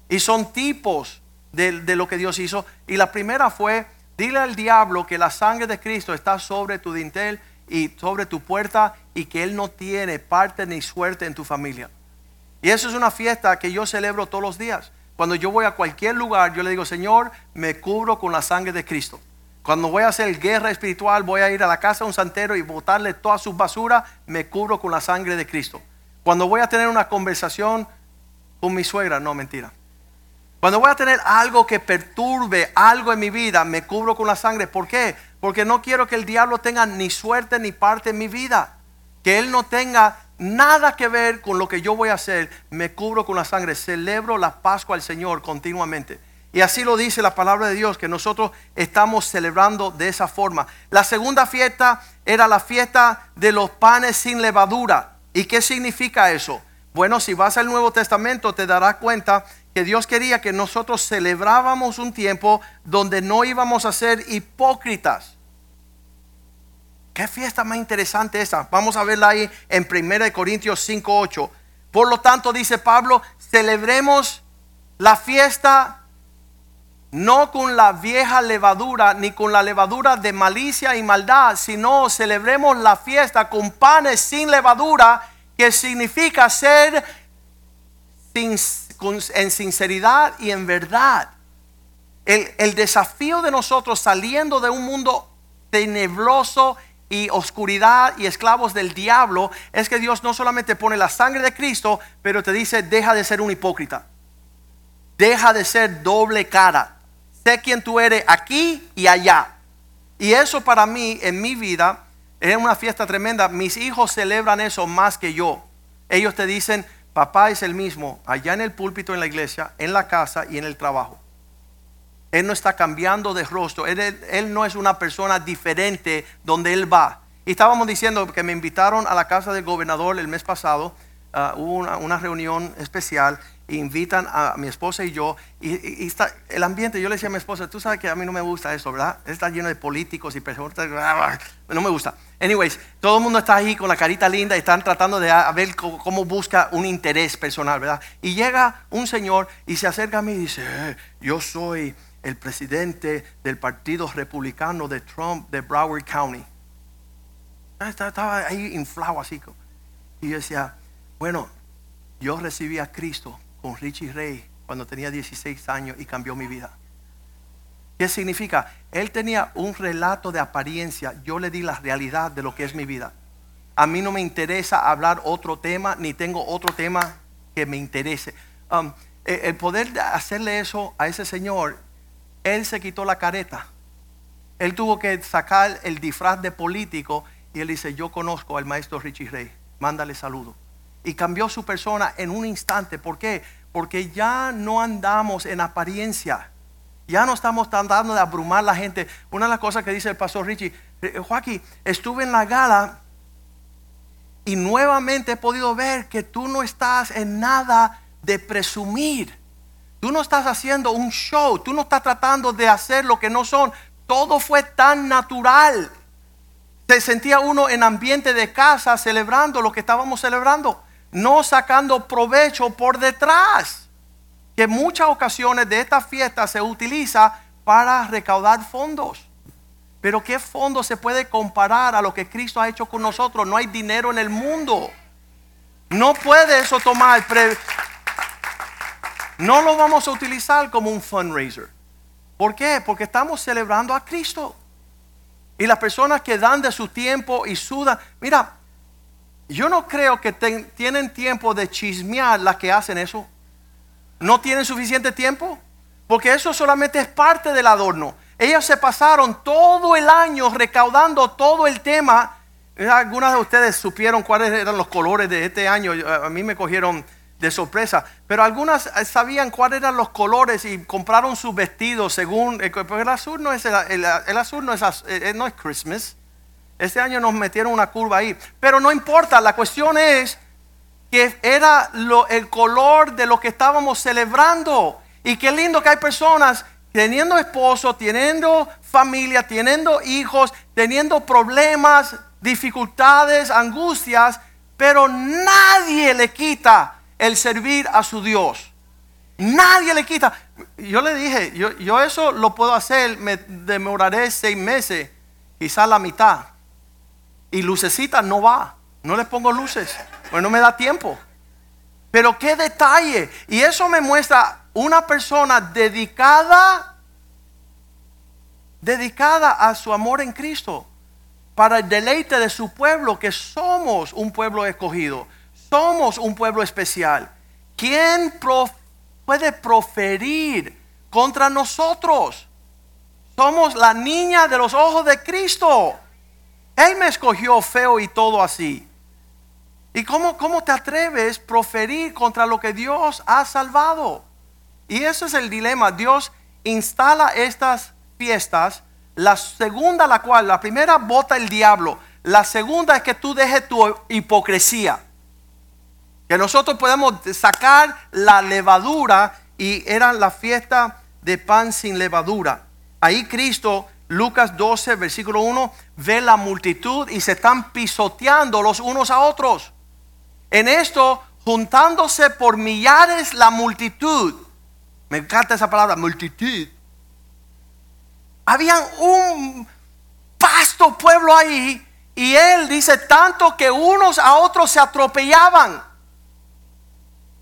Y son tipos de, de lo que Dios hizo. Y la primera fue, dile al diablo que la sangre de Cristo está sobre tu dintel y sobre tu puerta y que Él no tiene parte ni suerte en tu familia. Y eso es una fiesta que yo celebro todos los días. Cuando yo voy a cualquier lugar, yo le digo, Señor, me cubro con la sangre de Cristo. Cuando voy a hacer guerra espiritual, voy a ir a la casa de un santero y botarle todas sus basuras, me cubro con la sangre de Cristo. Cuando voy a tener una conversación con mi suegra, no, mentira. Cuando voy a tener algo que perturbe algo en mi vida, me cubro con la sangre. ¿Por qué? Porque no quiero que el diablo tenga ni suerte ni parte en mi vida. Que él no tenga nada que ver con lo que yo voy a hacer. Me cubro con la sangre. Celebro la Pascua al Señor continuamente. Y así lo dice la palabra de Dios, que nosotros estamos celebrando de esa forma. La segunda fiesta era la fiesta de los panes sin levadura. ¿Y qué significa eso? Bueno, si vas al Nuevo Testamento te darás cuenta que Dios quería que nosotros celebrábamos un tiempo donde no íbamos a ser hipócritas. Qué fiesta más interesante esa. Vamos a verla ahí en 1 Corintios 5:8. Por lo tanto, dice Pablo, celebremos la fiesta no con la vieja levadura, ni con la levadura de malicia y maldad, sino celebremos la fiesta con panes sin levadura, que significa ser en sinceridad y en verdad. El desafío de nosotros saliendo de un mundo tenebroso y oscuridad y esclavos del diablo es que Dios no solamente pone la sangre de Cristo, pero te dice, deja de ser un hipócrita. Deja de ser doble cara. Sé quién tú eres aquí y allá. Y eso para mí, en mi vida, es una fiesta tremenda. Mis hijos celebran eso más que yo. Ellos te dicen, papá es el mismo, allá en el púlpito, en la iglesia, en la casa y en el trabajo. Él no está cambiando de rostro. Él, no es una persona diferente donde él va. Y estábamos diciendo que me invitaron a la casa del gobernador el mes pasado. ah, hubo una reunión especial. Invitan a mi esposa y yo. Y, está el ambiente. Yo le decía a mi esposa, tú sabes que a mí no me gusta eso, ¿verdad? Está lleno de políticos y personas. No me gusta. Anyways, todo el mundo está ahí con la carita linda y están tratando de ver cómo, busca un interés personal, ¿verdad? Y llega un señor y se acerca a mí y dice, "Eh, yo soy el presidente del partido republicano de Trump de Broward County. Ah, Estaba ahí inflado así. Y yo decía, bueno, yo recibí a Cristo con Richie Ray cuando tenía 16 años y cambió mi vida. ¿Qué significa? Él tenía un relato de apariencia. Yo le di la realidad de lo que es mi vida. A mí no me interesa hablar otro tema, ni tengo otro tema que me interese. Um, e- el poder de hacerle eso a ese señor, él se quitó la careta. Él tuvo que sacar el disfraz de político y él dice, yo conozco al maestro Richie Ray, mándale saludo. Y cambió su persona en un instante. ¿Por qué? Porque ya no andamos en apariencia. Ya no estamos tratando de abrumar a la gente. Una de las cosas que dice el pastor Richie, eh, Joaquín, estuve en la gala y nuevamente he podido ver que tú no estás en nada de presumir. Tú no estás haciendo un show, tú no estás tratando de hacer lo que no son. Todo fue tan natural. Se sentía uno en ambiente de casa celebrando lo que estábamos celebrando, no sacando provecho por detrás. Que muchas ocasiones de esta fiesta se utiliza para recaudar fondos. Pero ¿qué fondo se puede comparar a lo que Cristo ha hecho con nosotros? No hay dinero en el mundo. No puede eso tomar. no lo vamos a utilizar como un fundraiser. ¿Por qué? Porque estamos celebrando a Cristo. Y las personas que dan de su tiempo y sudan. Mira, yo no creo que ten- tienen tiempo de chismear las que hacen eso. No tienen suficiente tiempo. Porque eso solamente es parte del adorno. Ellos se pasaron todo el año recaudando todo el tema. Eh, Algunas de ustedes supieron cuáles eran los colores de este año. A mí me cogieron de sorpresa. Pero algunas eh, sabían cuáles eran los colores y compraron sus vestidos según. eh, el azul no es, el, el- el azul no es, no es Christmas. Este año nos metieron una curva ahí. Pero no importa, la cuestión es que era el color de lo que estábamos celebrando. Y qué lindo que hay personas teniendo esposo, teniendo familia, teniendo hijos, teniendo problemas, dificultades, angustias, pero nadie le quita el servir a su Dios. Nadie le quita. Yo le dije, yo, yo eso lo puedo hacer, me demoraré seis meses, quizás la mitad. Y lucecita no va. No les pongo luces. Pues no me da tiempo. Pero qué detalle. Y eso me muestra una persona dedicada, dedicada a su amor en Cristo. Para el deleite de su pueblo, que somos un pueblo escogido. Somos un pueblo especial. ¿Quién puede proferir contra nosotros? Somos la niña de los ojos de Cristo. Él me escogió feo y todo así. ¿Y cómo, cómo te atreves a proferir contra lo que Dios ha salvado? Y ese es el dilema. Dios instala estas fiestas. La segunda, la cual, la primera bota el diablo. La segunda es que tú dejes tu hipocresía. Que nosotros podemos sacar la levadura y era la fiesta de pan sin levadura. Ahí Cristo, Lucas 12, versículo 1, ve la multitud y se están pisoteando los unos a otros. En esto, juntándose por millares la multitud. Me encanta esa palabra, multitud. Habían un vasto pueblo ahí y él dice tanto que unos a otros se atropellaban.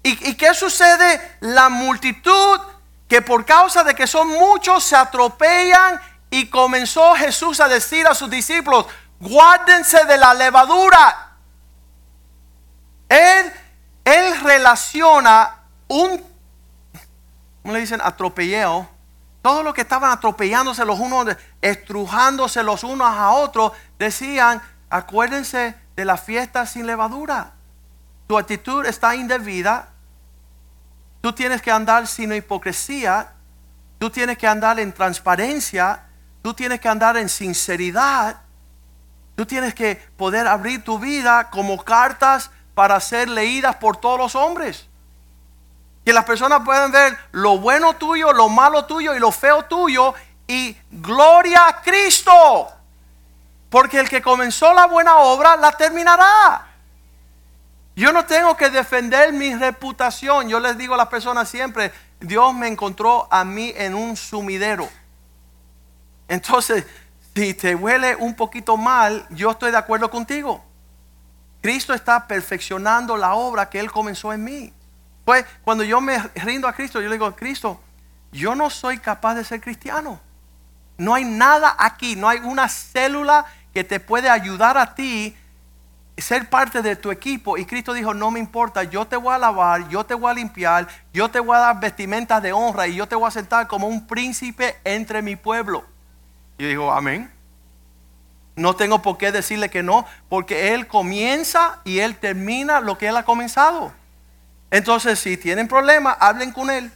¿Y, y qué sucede? La multitud que por causa de que son muchos se atropellan y comenzó Jesús a decir a sus discípulos, guárdense de la levadura. Él, él relaciona un, ¿cómo le dicen? Atropelleo. Todo lo que estaban atropellándose los unos, estrujándose los unos a otros, decían, acuérdense de la fiesta sin levadura. Tu actitud está indebida. Tú tienes que andar sin hipocresía. Tú tienes que andar en transparencia. Tú tienes que andar en sinceridad. Tú tienes que poder abrir tu vida como cartas para ser leídas por todos los hombres. Que las personas puedan ver lo bueno tuyo, lo malo tuyo y lo feo tuyo. Y gloria a Cristo. Porque el que comenzó la buena obra la terminará. Yo no tengo que defender mi reputación. Yo les digo a las personas siempre, Dios me encontró a mí en un sumidero. Entonces, si te huele un poquito mal, yo estoy de acuerdo contigo. Cristo está perfeccionando la obra que Él comenzó en mí. Pues cuando yo me rindo a Cristo, yo le digo, Cristo, yo no soy capaz de ser cristiano. No hay nada aquí, no hay una célula que te puede ayudar a ti ser parte de tu equipo. Y Cristo dijo, no me importa, yo te voy a lavar, yo te voy a limpiar, yo te voy a dar vestimentas de honra y yo te voy a sentar como un príncipe entre mi pueblo. Y yo digo, amén. No tengo por qué decirle que no, porque Él comienza y Él termina lo que Él ha comenzado. Entonces, si tienen problemas, hablen con Él.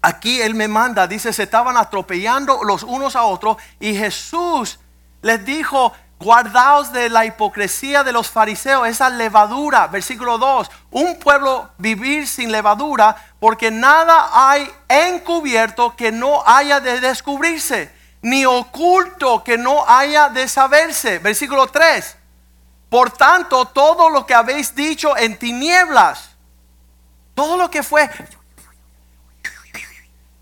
Aquí Él me manda, dice, se estaban atropellando los unos a otros y Jesús les dijo, guardaos de la hipocresía de los fariseos, esa levadura, versículo 2, un pueblo vivir sin levadura, porque nada hay encubierto que no haya de descubrirse, ni oculto que no haya de saberse. Versículo 3, por tanto, todo lo que habéis dicho en tinieblas, todo lo que fue,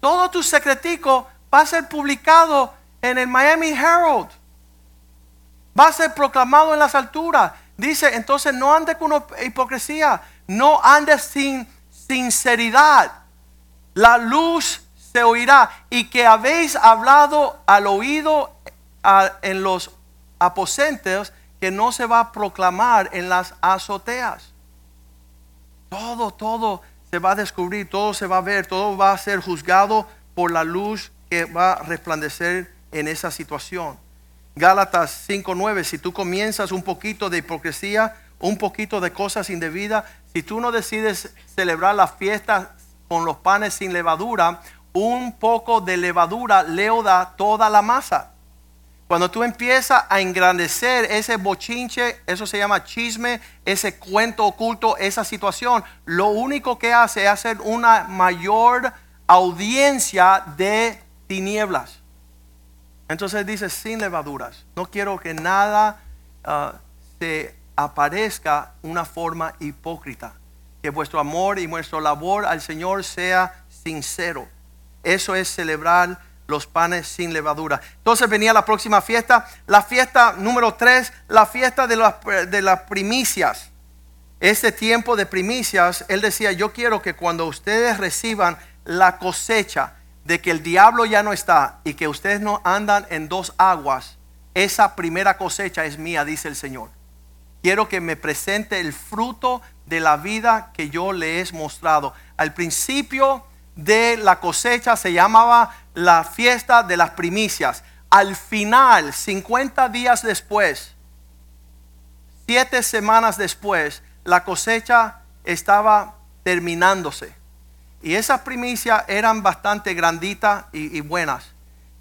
todo tu secretico va a ser publicado en el Miami Herald va a ser proclamado en las alturas. Dice, entonces no ande con hipocresía, no ande sin sinceridad. La luz se oirá y que habéis hablado al oído en los aposentos que no se va a proclamar en las azoteas. Todo, todo se va a descubrir, todo se va a ver, todo va a ser juzgado por la luz que va a resplandecer en esa situación. Gálatas 5:9, si tú comienzas un poquito de hipocresía, un poquito de cosas indebidas, si tú no decides celebrar la fiesta con los panes sin levadura, un poco de levadura leuda toda la masa. Cuando tú empiezas a engrandecer ese bochinche, eso se llama chisme, ese cuento oculto, esa situación, lo único que hace es hacer una mayor audiencia de tinieblas. Entonces dice, sin levaduras. No quiero que nada ah, se aparezca una forma hipócrita. Que vuestro amor y vuestro labor al Señor sea sincero. Eso es celebrar los panes sin levadura. Entonces venía la próxima fiesta, la fiesta número tres, la fiesta de las, de las primicias. Ese tiempo de primicias, él decía, yo quiero que cuando ustedes reciban la cosecha, de que el diablo ya no está y que ustedes no andan en dos aguas, esa primera cosecha es mía, dice el Señor. Quiero que me presente el fruto de la vida que yo le he mostrado. Al principio de la cosecha se llamaba la fiesta de las primicias. Al final, 50 días después, siete semanas después, la cosecha estaba terminándose. Y esas primicias eran bastante granditas y, buenas.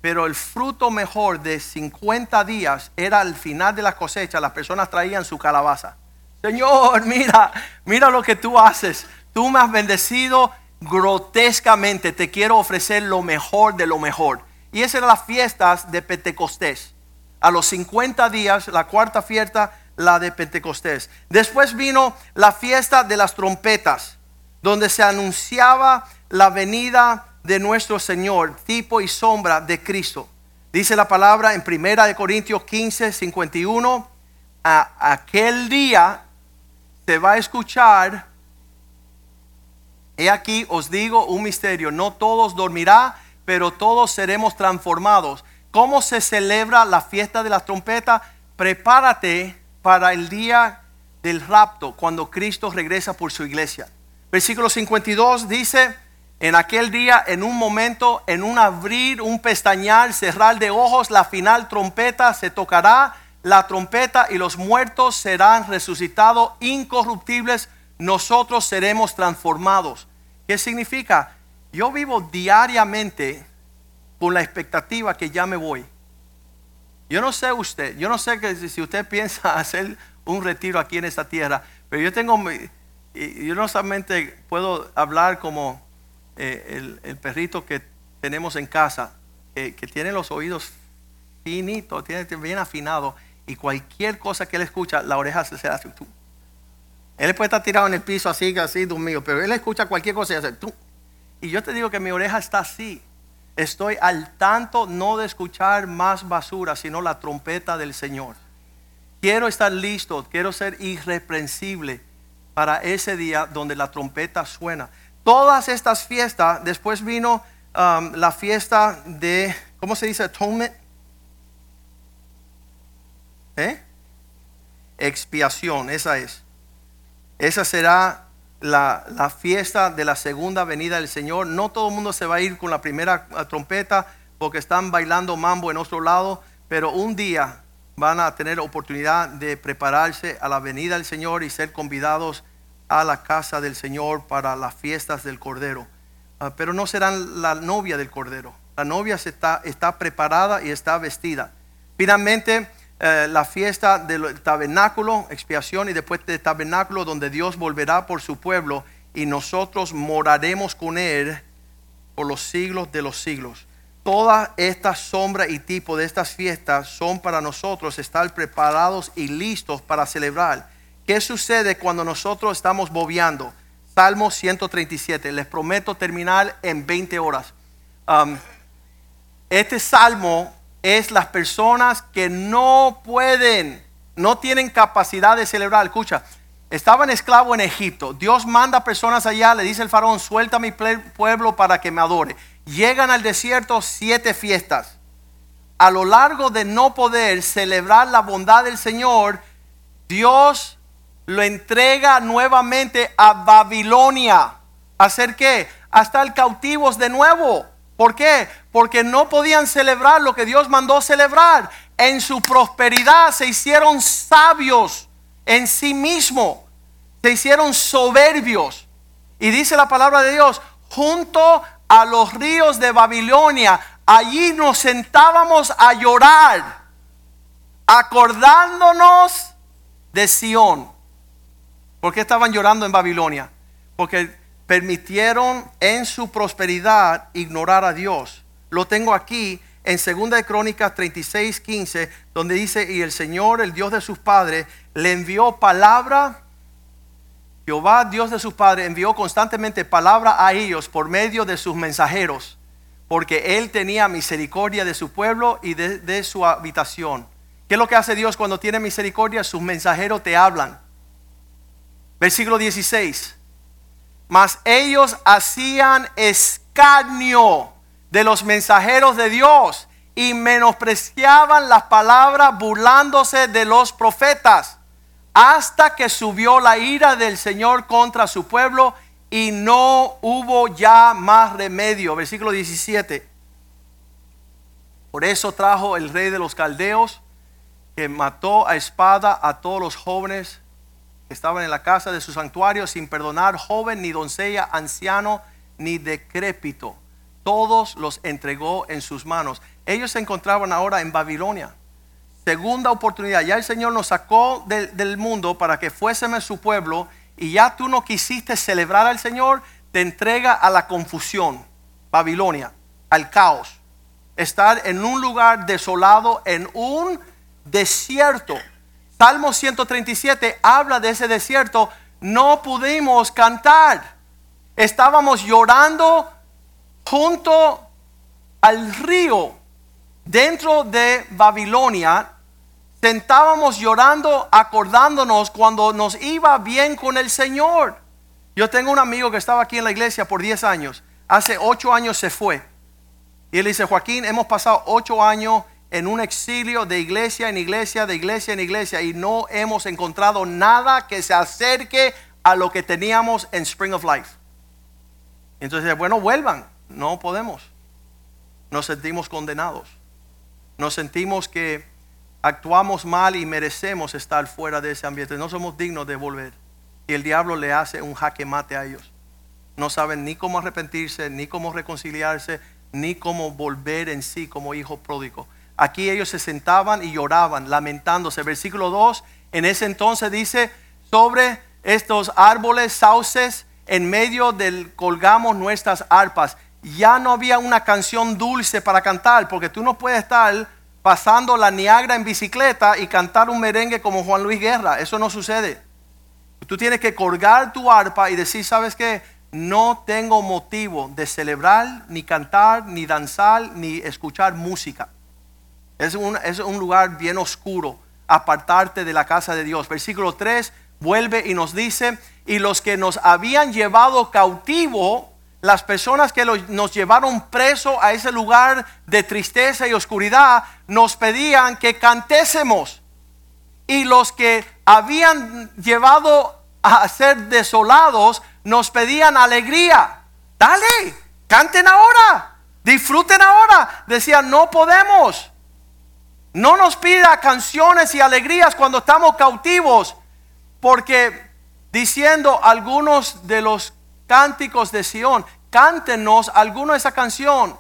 Pero el fruto mejor de 50 días era al final de la cosecha. Las personas traían su calabaza. Señor, mira, mira lo que tú haces. Tú me has bendecido grotescamente. Te quiero ofrecer lo mejor de lo mejor. Y esas eran las fiestas de Pentecostés. A los 50 días, la cuarta fiesta, la de Pentecostés. Después vino la fiesta de las trompetas donde se anunciaba la venida de nuestro Señor, tipo y sombra de Cristo. Dice la palabra en Primera de Corintios 15, 51, a aquel día se va a escuchar, he aquí os digo un misterio, no todos dormirá, pero todos seremos transformados. ¿Cómo se celebra la fiesta de la trompeta? Prepárate para el día del rapto, cuando Cristo regresa por su iglesia. Versículo 52 dice, en aquel día, en un momento, en un abrir, un pestañal, cerrar de ojos, la final trompeta se tocará, la trompeta y los muertos serán resucitados incorruptibles, nosotros seremos transformados. ¿Qué significa? Yo vivo diariamente con la expectativa que ya me voy. Yo no sé usted, yo no sé que si usted piensa hacer un retiro aquí en esta tierra, pero yo tengo y yo no solamente puedo hablar como eh, el, perrito que tenemos en casa, que tiene los oídos finitos, tiene bien afinado, y cualquier cosa que él escucha, la oreja se, hace tú. Él puede estar tirado en el piso así, así, dormido, pero él escucha cualquier cosa y hace tú. Y yo te digo que mi oreja está así. Estoy al tanto no de escuchar más basura, sino la trompeta del Señor. Quiero estar listo, quiero ser irreprensible para ese día donde la trompeta suena. Todas estas fiestas, después vino um, la fiesta de, ¿cómo se dice? Atonement. ¿Eh? Expiación, esa es. Esa será la, la, fiesta de la segunda venida del Señor. No todo el mundo se va a ir con la primera uh, trompeta porque están bailando mambo en otro lado, pero un día van a tener oportunidad de prepararse a la venida del Señor y ser convidados a la casa del Señor para las fiestas del Cordero. Uh, pero no serán la novia del Cordero. La novia está, está preparada y está vestida. Finalmente, eh, la fiesta del tabernáculo, expiación, y después del tabernáculo donde Dios volverá por su pueblo y nosotros moraremos con Él por los siglos de los siglos. Toda esta sombra y tipo de estas fiestas son para nosotros estar preparados y listos para celebrar. ¿Qué sucede cuando nosotros estamos bobeando? Salmo 137. Les prometo terminar en 20 horas. Um, este salmo es las personas que no pueden, no tienen capacidad de celebrar. Escucha, estaban esclavos en Egipto. Dios manda personas allá, le dice el faraón, suelta a mi pueblo para que me adore. Llegan al desierto siete fiestas. A lo largo de no poder celebrar la bondad del Señor, Dios lo entrega nuevamente a Babilonia. ¿Hacer qué? A estar cautivos de nuevo. ¿Por qué? Porque no podían celebrar lo que Dios mandó celebrar. En su prosperidad se hicieron sabios en sí mismo. Se hicieron soberbios. Y dice la palabra de Dios, junto a los ríos de Babilonia, allí nos sentábamos a llorar, acordándonos de Sión. ¿Por qué estaban llorando en Babilonia? Porque permitieron en su prosperidad ignorar a Dios. Lo tengo aquí en 2 de Crónicas 36, 15, donde dice, y el Señor, el Dios de sus padres, le envió palabra. Jehová, Dios de sus padres, envió constantemente palabra a ellos por medio de sus mensajeros, porque Él tenía misericordia de su pueblo y de, de su habitación. ¿Qué es lo que hace Dios cuando tiene misericordia? Sus mensajeros te hablan. Versículo 16 mas ellos hacían escarnio de los mensajeros de Dios y menospreciaban las palabras burlándose de los profetas, hasta que subió la ira del Señor contra su pueblo y no hubo ya más remedio. Versículo 17. Por eso trajo el rey de los caldeos, que mató a espada a todos los jóvenes estaban en la casa de su santuario sin perdonar joven ni doncella, anciano ni decrépito. Todos los entregó en sus manos. Ellos se encontraban ahora en Babilonia. Segunda oportunidad. Ya el Señor nos sacó del mundo para que fuésemos su pueblo y ya tú no quisiste celebrar al Señor, te entrega a la confusión. Babilonia, al caos. Estar en un lugar desolado, en un desierto Salmo 137 habla de ese desierto. No pudimos cantar. Estábamos llorando junto al río dentro de Babilonia. Sentábamos llorando, acordándonos cuando nos iba bien con el Señor. Yo tengo un amigo que estaba aquí en la iglesia por 10 años. Hace 8 años se fue. Y él dice, Joaquín, hemos pasado 8 años en un exilio de iglesia en iglesia, de iglesia en iglesia, y no hemos encontrado nada que se acerque a lo que teníamos en Spring of Life. Entonces, bueno, vuelvan. No podemos. Nos sentimos condenados. Nos sentimos que actuamos mal y merecemos estar fuera de ese ambiente. No somos dignos de volver. Y el diablo le hace un jaque mate a ellos. No saben ni cómo arrepentirse, ni cómo reconciliarse, ni cómo volver en sí como hijo pródigo. Aquí ellos se sentaban y lloraban, lamentándose. Versículo 2, en ese entonces dice, sobre estos árboles, sauces, en medio del colgamos nuestras arpas. Ya no había una canción dulce para cantar, porque tú no puedes estar pasando la Niagara en bicicleta y cantar un merengue como Juan Luis Guerra. Eso no sucede. Tú tienes que colgar tu arpa y decir, ¿sabes qué? no tengo motivo de celebrar, ni cantar, ni danzar, ni escuchar música. Es un, es un lugar bien oscuro, apartarte de la casa de Dios. Versículo 3 vuelve y nos dice, y los que nos habían llevado cautivo, las personas que nos llevaron preso a ese lugar de tristeza y oscuridad, nos pedían que cantésemos. Y los que habían llevado a ser desolados, nos pedían alegría. Dale, canten ahora, disfruten ahora. Decían, no podemos. No nos pida canciones y alegrías cuando estamos cautivos, porque diciendo algunos de los cánticos de Sión, cántenos alguna de esa canción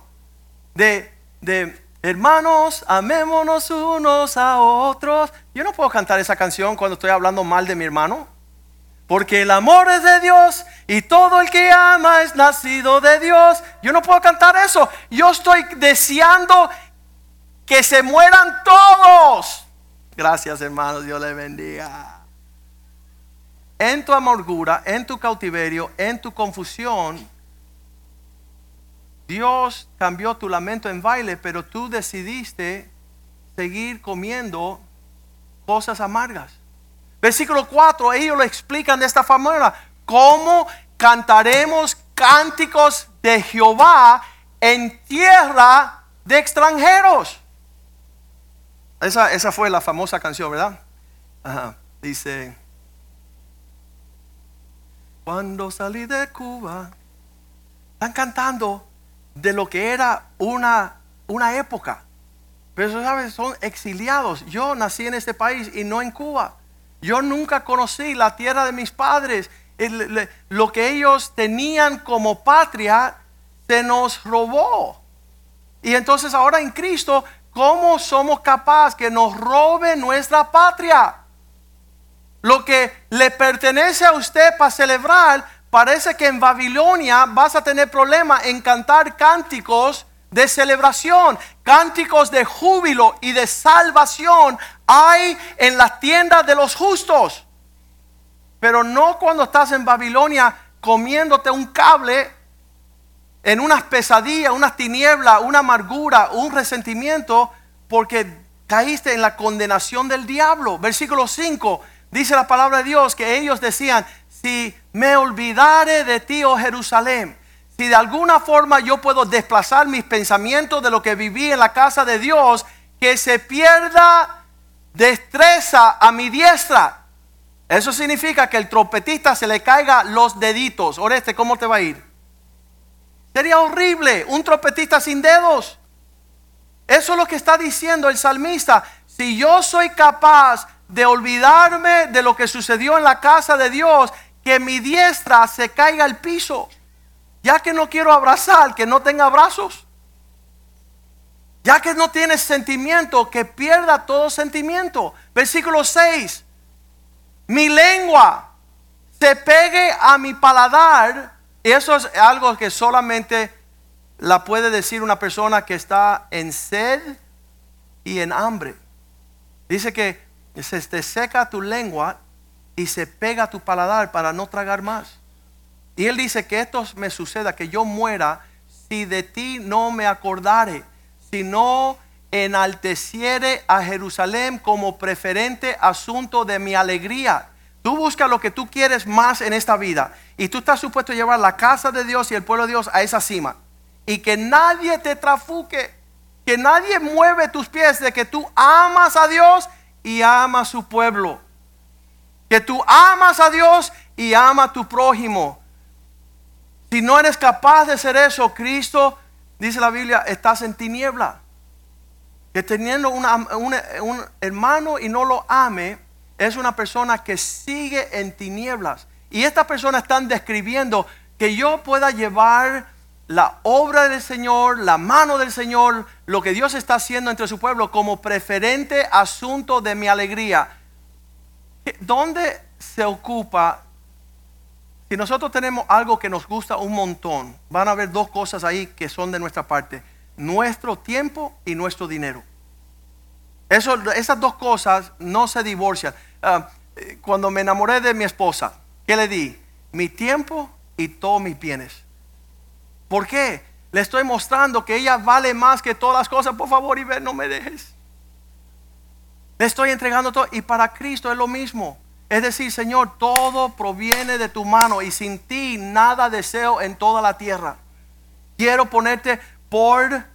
de, de hermanos, amémonos unos a otros. Yo no puedo cantar esa canción cuando estoy hablando mal de mi hermano. Porque el amor es de Dios y todo el que ama es nacido de Dios. Yo no puedo cantar eso. Yo estoy deseando que se mueran todos. Gracias hermanos, Dios les bendiga. En tu amargura, en tu cautiverio, en tu confusión, Dios cambió tu lamento en baile, pero tú decidiste seguir comiendo cosas amargas. Versículo 4, ellos lo explican de esta forma. ¿Cómo cantaremos cánticos de Jehová en tierra de extranjeros? Esa, esa fue la famosa canción, ¿verdad? Dice, cuando salí de Cuba, están cantando de lo que era una, una época. Pero sabes, son exiliados. Yo nací en este país y no en Cuba. Yo nunca conocí la tierra de mis padres. lo que ellos tenían como patria se nos robó. Y entonces ahora en Cristo, ¿cómo somos capaces que nos robe nuestra patria? Lo que le pertenece a usted para celebrar, parece que en Babilonia vas a tener problema en cantar cánticos de celebración, cánticos de júbilo y de salvación hay en las tiendas de los justos. Pero no cuando estás en Babilonia comiéndote un cable en unas pesadillas, unas tinieblas, una amargura, un resentimiento, porque caíste en la condenación del diablo. Versículo 5 dice la palabra de Dios que ellos decían, si me olvidare de ti, oh Jerusalén, si de alguna forma yo puedo desplazar mis pensamientos de lo que viví en la casa de Dios, que se pierda destreza a mi diestra. Eso significa que el trompetista se le caiga los deditos. Oreste, ¿cómo te va a ir? Sería horrible un trompetista sin dedos. Eso es lo que está diciendo el salmista. Si yo soy capaz de olvidarme de lo que sucedió en la casa de Dios, que mi diestra se caiga al piso. Ya que no quiero abrazar, que no tenga brazos. Ya que no tiene sentimiento, que pierda todo sentimiento. Versículo 6. Mi lengua se pegue a mi paladar. Eso es algo que solamente la puede decir una persona que está en sed y en hambre. Dice que se te seca tu lengua y se pega tu paladar para no tragar más. Y él dice que esto me suceda, que yo muera, si de ti no me acordare, si no enalteciere a Jerusalén como preferente asunto de mi alegría. Tú buscas lo que tú quieres más en esta vida y tú estás supuesto a llevar la casa de Dios y el pueblo de Dios a esa cima. Y que nadie te trafuque, que nadie mueve tus pies de que tú amas a Dios y amas a su pueblo. Que tú amas a Dios y amas a tu prójimo. Si no eres capaz de hacer eso, Cristo, dice la Biblia, estás en tiniebla. Que teniendo un hermano y no lo ame, es una persona que sigue en tinieblas. Y estas personas están describiendo que yo pueda llevar la obra del Señor, la mano del Señor, lo que Dios está haciendo entre su pueblo como preferente asunto de mi alegría. ¿Dónde se ocupa si nosotros tenemos algo que nos gusta un montón, van a haber dos cosas ahí que son de nuestra parte. Nuestro tiempo y nuestro dinero. Eso, esas dos cosas no se divorcian. Ah, cuando me enamoré de mi esposa, ¿qué le di? Mi tiempo y todos mis bienes. ¿Por qué? Le estoy mostrando que ella vale más que todas las cosas. Por favor, y no me dejes. Le estoy entregando todo. Y para Cristo es lo mismo. Es decir, Señor, todo proviene de tu mano y sin ti nada deseo en toda la tierra. Quiero ponerte por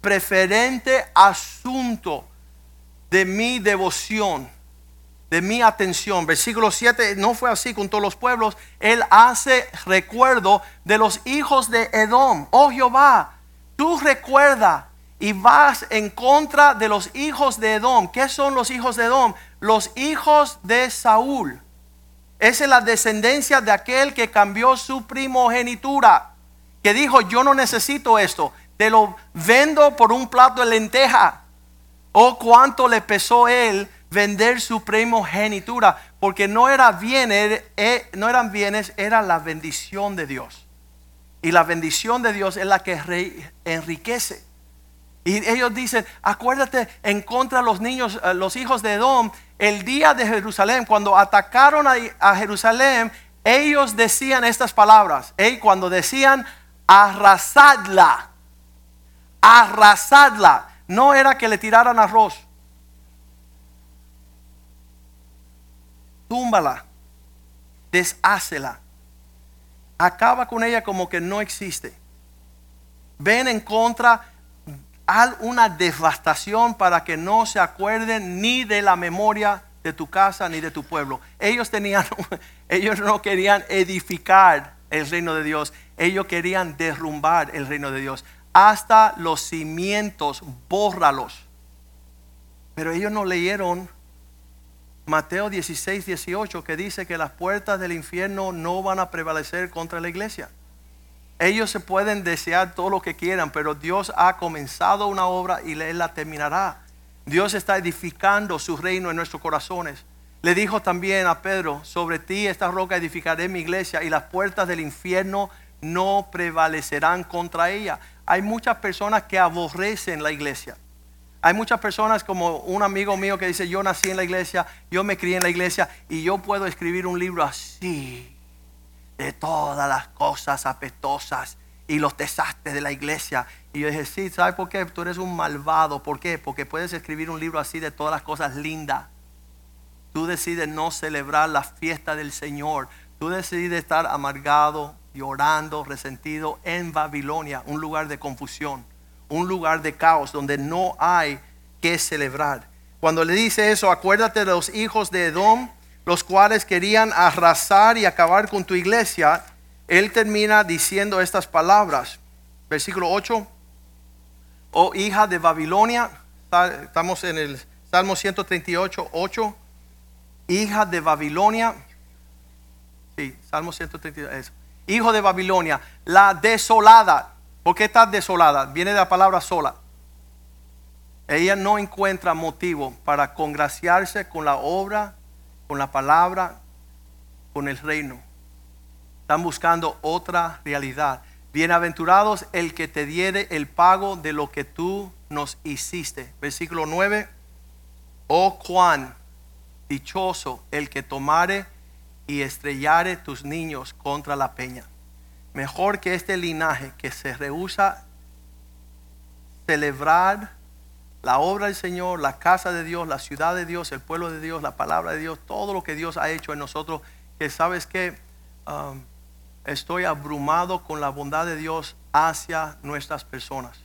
preferente asunto de mi devoción, de mi atención. Versículo 7, no fue así con todos los pueblos. Él hace recuerdo de los hijos de Edom. Oh Jehová, tú recuerda y vas en contra de los hijos de Edom. ¿Qué son los hijos de Edom? Los hijos de Saúl. Esa es la descendencia de aquel que cambió su primogenitura. Que dijo, yo no necesito esto. Te lo vendo por un plato de lenteja. Oh, cuánto le pesó él vender su primogenitura. Porque no, era bien, eh, no eran bienes, era la bendición de Dios. Y la bendición de Dios es la que enriquece. Y ellos dicen, acuérdate en contra de los niños, eh, los hijos de Edom, el día de Jerusalén, cuando atacaron a, Jerusalén, ellos decían estas palabras. Cuando decían, arrasadla, arrasadla, no era que le tiraran arroz. Túmbala, deshácela, acaba con ella como que no existe. Ven en contra haz una devastación para que no se acuerden ni de la memoria de tu casa ni de tu pueblo. Ellos tenían, ellos no querían edificar el reino de Dios, ellos querían derrumbar el reino de Dios. Hasta los cimientos, bórralos. Pero ellos no leyeron Mateo 16, 18, que dice que las puertas del infierno no van a prevalecer contra la iglesia. Ellos se pueden desear todo lo que quieran, pero Dios ha comenzado una obra y Él la terminará. Dios está edificando su reino en nuestros corazones. Le dijo también a Pedro, sobre ti esta roca edificaré mi iglesia y las puertas del infierno no prevalecerán contra ella. Hay muchas personas que aborrecen la iglesia. Hay muchas personas como un amigo mío que dice, yo nací en la iglesia, yo me crié en la iglesia y yo puedo escribir un libro así de todas las cosas apetosas y los desastres de la iglesia. Y yo dije, sí, ¿sabes por qué? Tú eres un malvado. ¿Por qué? Porque puedes escribir un libro así de todas las cosas lindas. Tú decides no celebrar la fiesta del Señor. Tú decides estar amargado, llorando, resentido en Babilonia, un lugar de confusión, un lugar de caos donde no hay que celebrar. Cuando le dice eso, acuérdate de los hijos de Edom los cuales querían arrasar y acabar con tu iglesia, él termina diciendo estas palabras. Versículo 8. Oh hija de Babilonia, estamos en el Salmo 138, 8. Hija de Babilonia. Sí, Salmo 138. Hijo de Babilonia, la desolada. ¿Por qué está desolada? Viene de la palabra sola. Ella no encuentra motivo para congraciarse con la obra con la palabra, con el reino. Están buscando otra realidad. Bienaventurados el que te diere el pago de lo que tú nos hiciste. Versículo 9. Oh Juan, dichoso el que tomare y estrellare tus niños contra la peña. Mejor que este linaje que se rehúsa celebrar la obra del Señor, la casa de Dios, la ciudad de Dios, el pueblo de Dios, la palabra de Dios, todo lo que Dios ha hecho en nosotros, que sabes que um, estoy abrumado con la bondad de Dios hacia nuestras personas.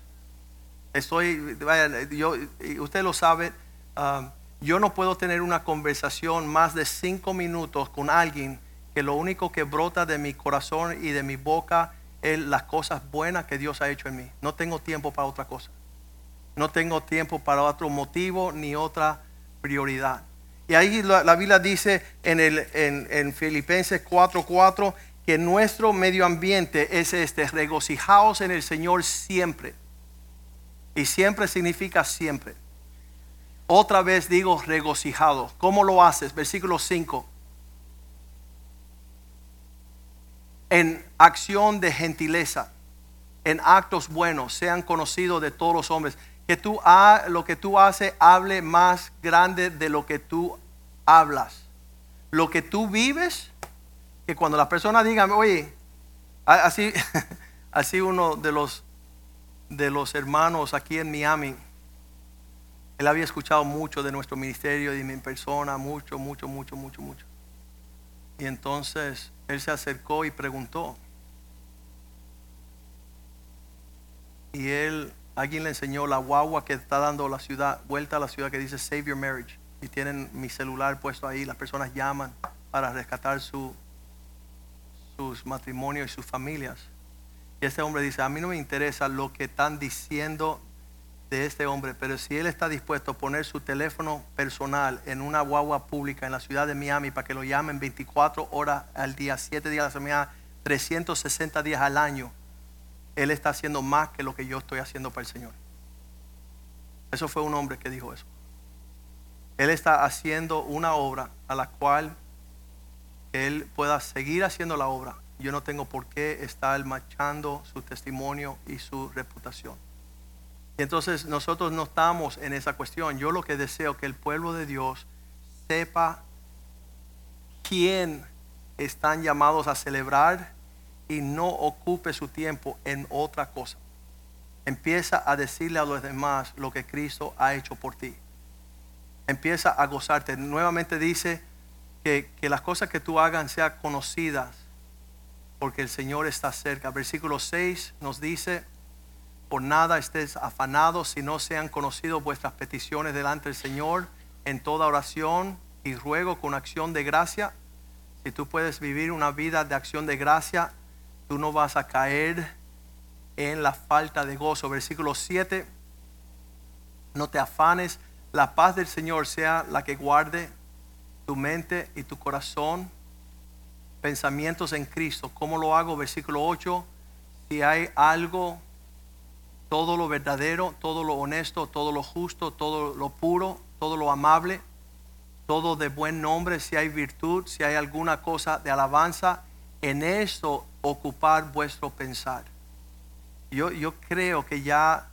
Estoy, yo, usted lo sabe, um, yo no puedo tener una conversación más de cinco minutos con alguien que lo único que brota de mi corazón y de mi boca es las cosas buenas que Dios ha hecho en mí. No tengo tiempo para otra cosa. No tengo tiempo para otro motivo ni otra prioridad. Y ahí la, Biblia dice en, el, en, en Filipenses 4:4 que nuestro medio ambiente es este, regocijaos en el Señor siempre. Y siempre significa siempre. Otra vez digo regocijado. ¿Cómo lo haces? Versículo 5. En acción de gentileza, en actos buenos, sean conocidos de todos los hombres que tú lo que tú haces hable más grande de lo que tú hablas. Lo que tú vives, que cuando las personas digan, oye, Así, así uno de los, de los hermanos aquí en Miami, él había escuchado mucho de nuestro ministerio y de mi persona, mucho, mucho, mucho, mucho, mucho. Y entonces él se acercó y preguntó. Y él, alguien le enseñó la guagua que está dando la ciudad, vuelta a la ciudad que dice Save Your Marriage. Y tienen mi celular puesto ahí, las personas llaman para rescatar su, sus matrimonios y sus familias. Y este hombre dice, a mí no me interesa lo que están diciendo de este hombre, pero si él está dispuesto a poner su teléfono personal en una guagua pública en la ciudad de Miami para que lo llamen 24 horas al día, 7 días a la semana, 360 días al año, él está haciendo más que lo que yo estoy haciendo para el Señor. Eso fue un hombre que dijo eso. Él está haciendo una obra a la cual él pueda seguir haciendo la obra. Yo no tengo por qué estar machando su testimonio y su reputación. Entonces nosotros no estamos en esa cuestión. Yo lo que deseo que el pueblo de Dios sepa quién están llamados a celebrar y no ocupe su tiempo en otra cosa. Empieza a decirle a los demás lo que Cristo ha hecho por ti. Empieza a gozarte. Nuevamente dice que, que las cosas que tú hagas sean conocidas porque el Señor está cerca. Versículo 6 nos dice, por nada estés afanados si no sean conocidos vuestras peticiones delante del Señor en toda oración y ruego con acción de gracia. Si tú puedes vivir una vida de acción de gracia, tú no vas a caer en la falta de gozo. Versículo 7, no te afanes, la paz del Señor sea la que guarde tu mente y tu corazón, pensamientos en Cristo. ¿Cómo lo hago? Versículo 8, si hay algo, todo lo verdadero, todo lo honesto, todo lo justo, todo lo puro, todo lo amable, todo de buen nombre, si hay virtud, si hay alguna cosa de alabanza, en esto ocupar vuestro pensar. Yo, yo creo que ya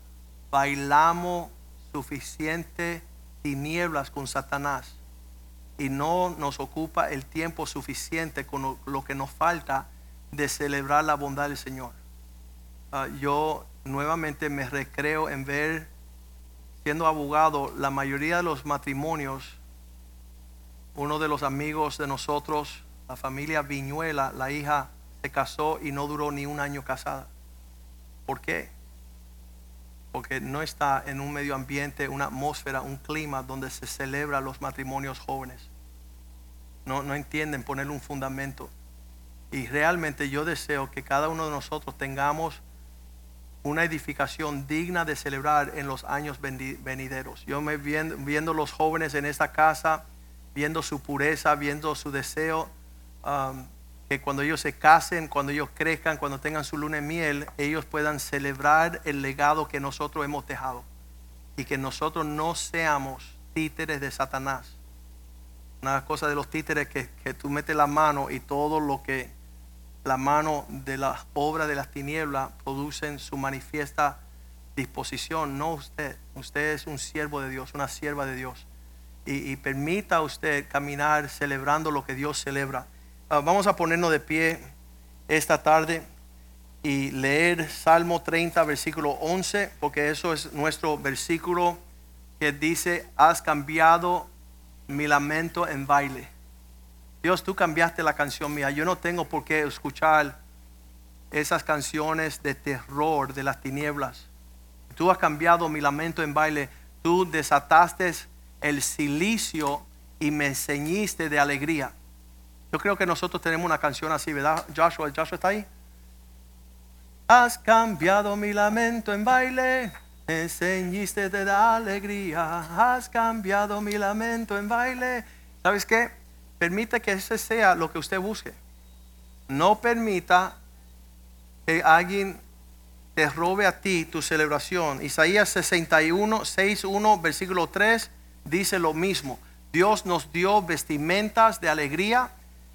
bailamos suficiente tinieblas con Satanás y no nos ocupa el tiempo suficiente con lo, lo que nos falta de celebrar la bondad del Señor. Ah, yo nuevamente me recreo en ver, siendo abogado, la mayoría de los matrimonios, uno de los amigos de nosotros, la familia Viñuela, la hija se casó y no duró ni un año casada. ¿Por qué? Porque no está en un medio ambiente, una atmósfera, un clima donde se celebra los matrimonios jóvenes. No, no entienden poner un fundamento. Y realmente yo deseo que cada uno de nosotros tengamos una edificación digna de celebrar en los años venideros. Yo me viendo, viendo los jóvenes en esta casa, viendo su pureza, viendo su deseo, um, que cuando ellos se casen, cuando ellos crezcan, cuando tengan su luna de miel, ellos puedan celebrar el legado que nosotros hemos dejado y que nosotros no seamos títeres de Satanás. Una cosa de los títeres que, que tú metes la mano y todo lo que la mano de la obra de las tinieblas producen su manifiesta disposición, no usted. Usted es un siervo de Dios, una sierva de Dios. Y, y permita a usted caminar celebrando lo que Dios celebra. Ah, vamos a ponernos de pie esta tarde y leer Salmo 30, versículo 11, porque eso es nuestro versículo que dice, has cambiado mi lamento en baile. Dios, tú cambiaste la canción mía. Yo no tengo por qué escuchar esas canciones de terror de las tinieblas. Tú has cambiado mi lamento en baile. Tú desataste el silicio y me ceñiste de alegría. Yo creo que nosotros tenemos una canción así, ¿verdad? Joshua, Joshua está ahí. Has cambiado mi lamento en baile, me ceñiste de alegría. Has cambiado mi lamento en baile. ¿Sabes qué? Permite que ese sea lo que usted busque. No permita que alguien te robe a ti tu celebración. Isaías 61, 6, 1, versículo 3 dice lo mismo. Dios nos dio vestimentas de alegría.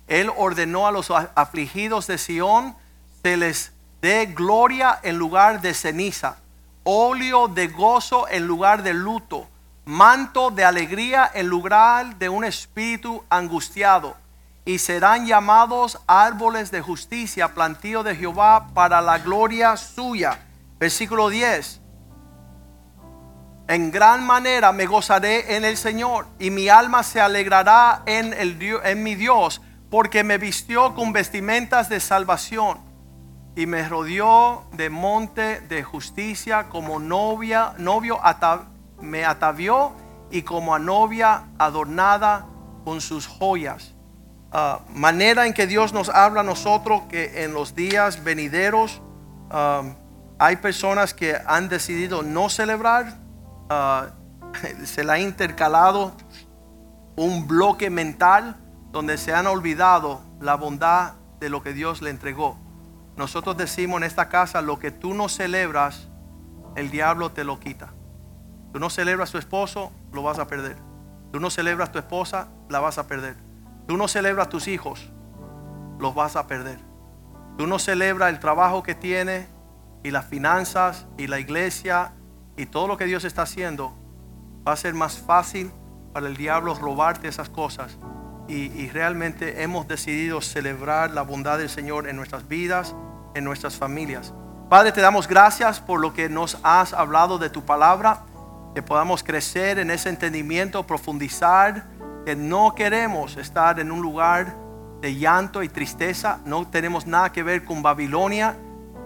Él ordenó a los afligidos de Sión se les dé gloria en lugar de ceniza, óleo de gozo en lugar de luto, manto de alegría en lugar de un espíritu angustiado. y serán llamados árboles de justicia, plantío de Jehová para la gloria suya. Versículo 10. En gran manera me gozaré en el Señor y mi alma se alegrará en, el, en mi Dios, porque me vistió con vestimentas de salvación y me rodeó de monte de justicia como novia, novio me atavió y como a novia adornada con sus joyas. Ah, manera en que Dios nos habla a nosotros que en los días venideros ah, hay personas que han decidido no celebrar, ah, se le ha intercalado un bloque mental donde se han olvidado la bondad de lo que Dios le entregó. Nosotros decimos en esta casa, lo que tú no celebras, el diablo te lo quita. Tú no celebras a tu esposo, lo vas a perder. Tú no celebras a tu esposa, la vas a perder. Tú no celebras a tus hijos, los vas a perder. Tú no celebras el trabajo que tienes y las finanzas y la iglesia y todo lo que Dios está haciendo. Va a ser más fácil para el diablo robarte esas cosas. Y, y realmente hemos decidido celebrar la bondad del Señor en nuestras vidas, en nuestras familias. Padre, te damos gracias por lo que nos has hablado de tu palabra que podamos crecer en ese entendimiento, profundizar, que no queremos estar en un lugar de llanto y tristeza, no tenemos nada que ver con Babilonia,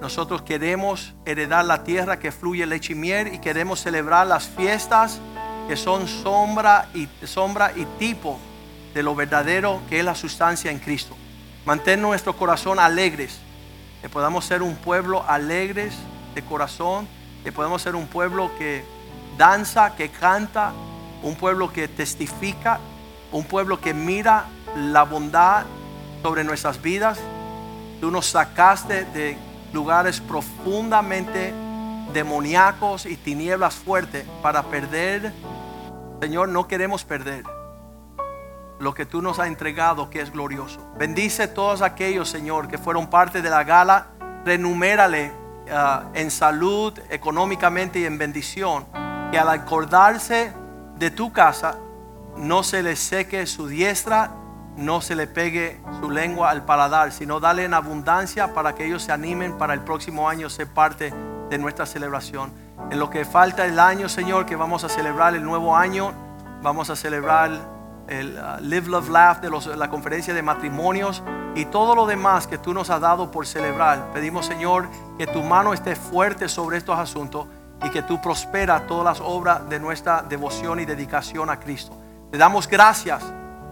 nosotros queremos heredar la tierra que fluye leche y miel y queremos celebrar las fiestas que son sombra y, sombra y tipo de lo verdadero que es la sustancia en Cristo. Mantén nuestro corazón alegres, que podamos ser un pueblo alegres de corazón, que podamos ser un pueblo que danza, que canta, un pueblo que testifica, un pueblo que mira la bondad sobre nuestras vidas. Tú nos sacaste de lugares profundamente demoníacos y tinieblas fuertes para perder. Señor, no queremos perder lo que tú nos has entregado que es glorioso. Bendice a todos aquellos, Señor, que fueron parte de la gala. Renumérale ah, en salud, económicamente y en bendición que al acordarse de tu casa, no se le seque su diestra, no se le pegue su lengua al paladar, sino dale en abundancia para que ellos se animen para el próximo año ser parte de nuestra celebración. En lo que falta el año, Señor, que vamos a celebrar el nuevo año, vamos a celebrar el uh, Live, Love, Laugh de la conferencia de matrimonios y todo lo demás que tú nos has dado por celebrar. Pedimos, Señor, que tu mano esté fuerte sobre estos asuntos y que tú prosperas todas las obras de nuestra devoción y dedicación a Cristo. Te damos gracias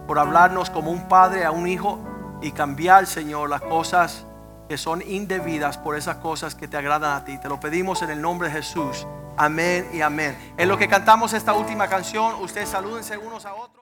por hablarnos como un padre a un hijo y cambiar, Señor, las cosas que son indebidas por esas cosas que te agradan a ti. Te lo pedimos en el nombre de Jesús. Amén y amén. En lo que cantamos esta última canción, ustedes salúdense unos a otros.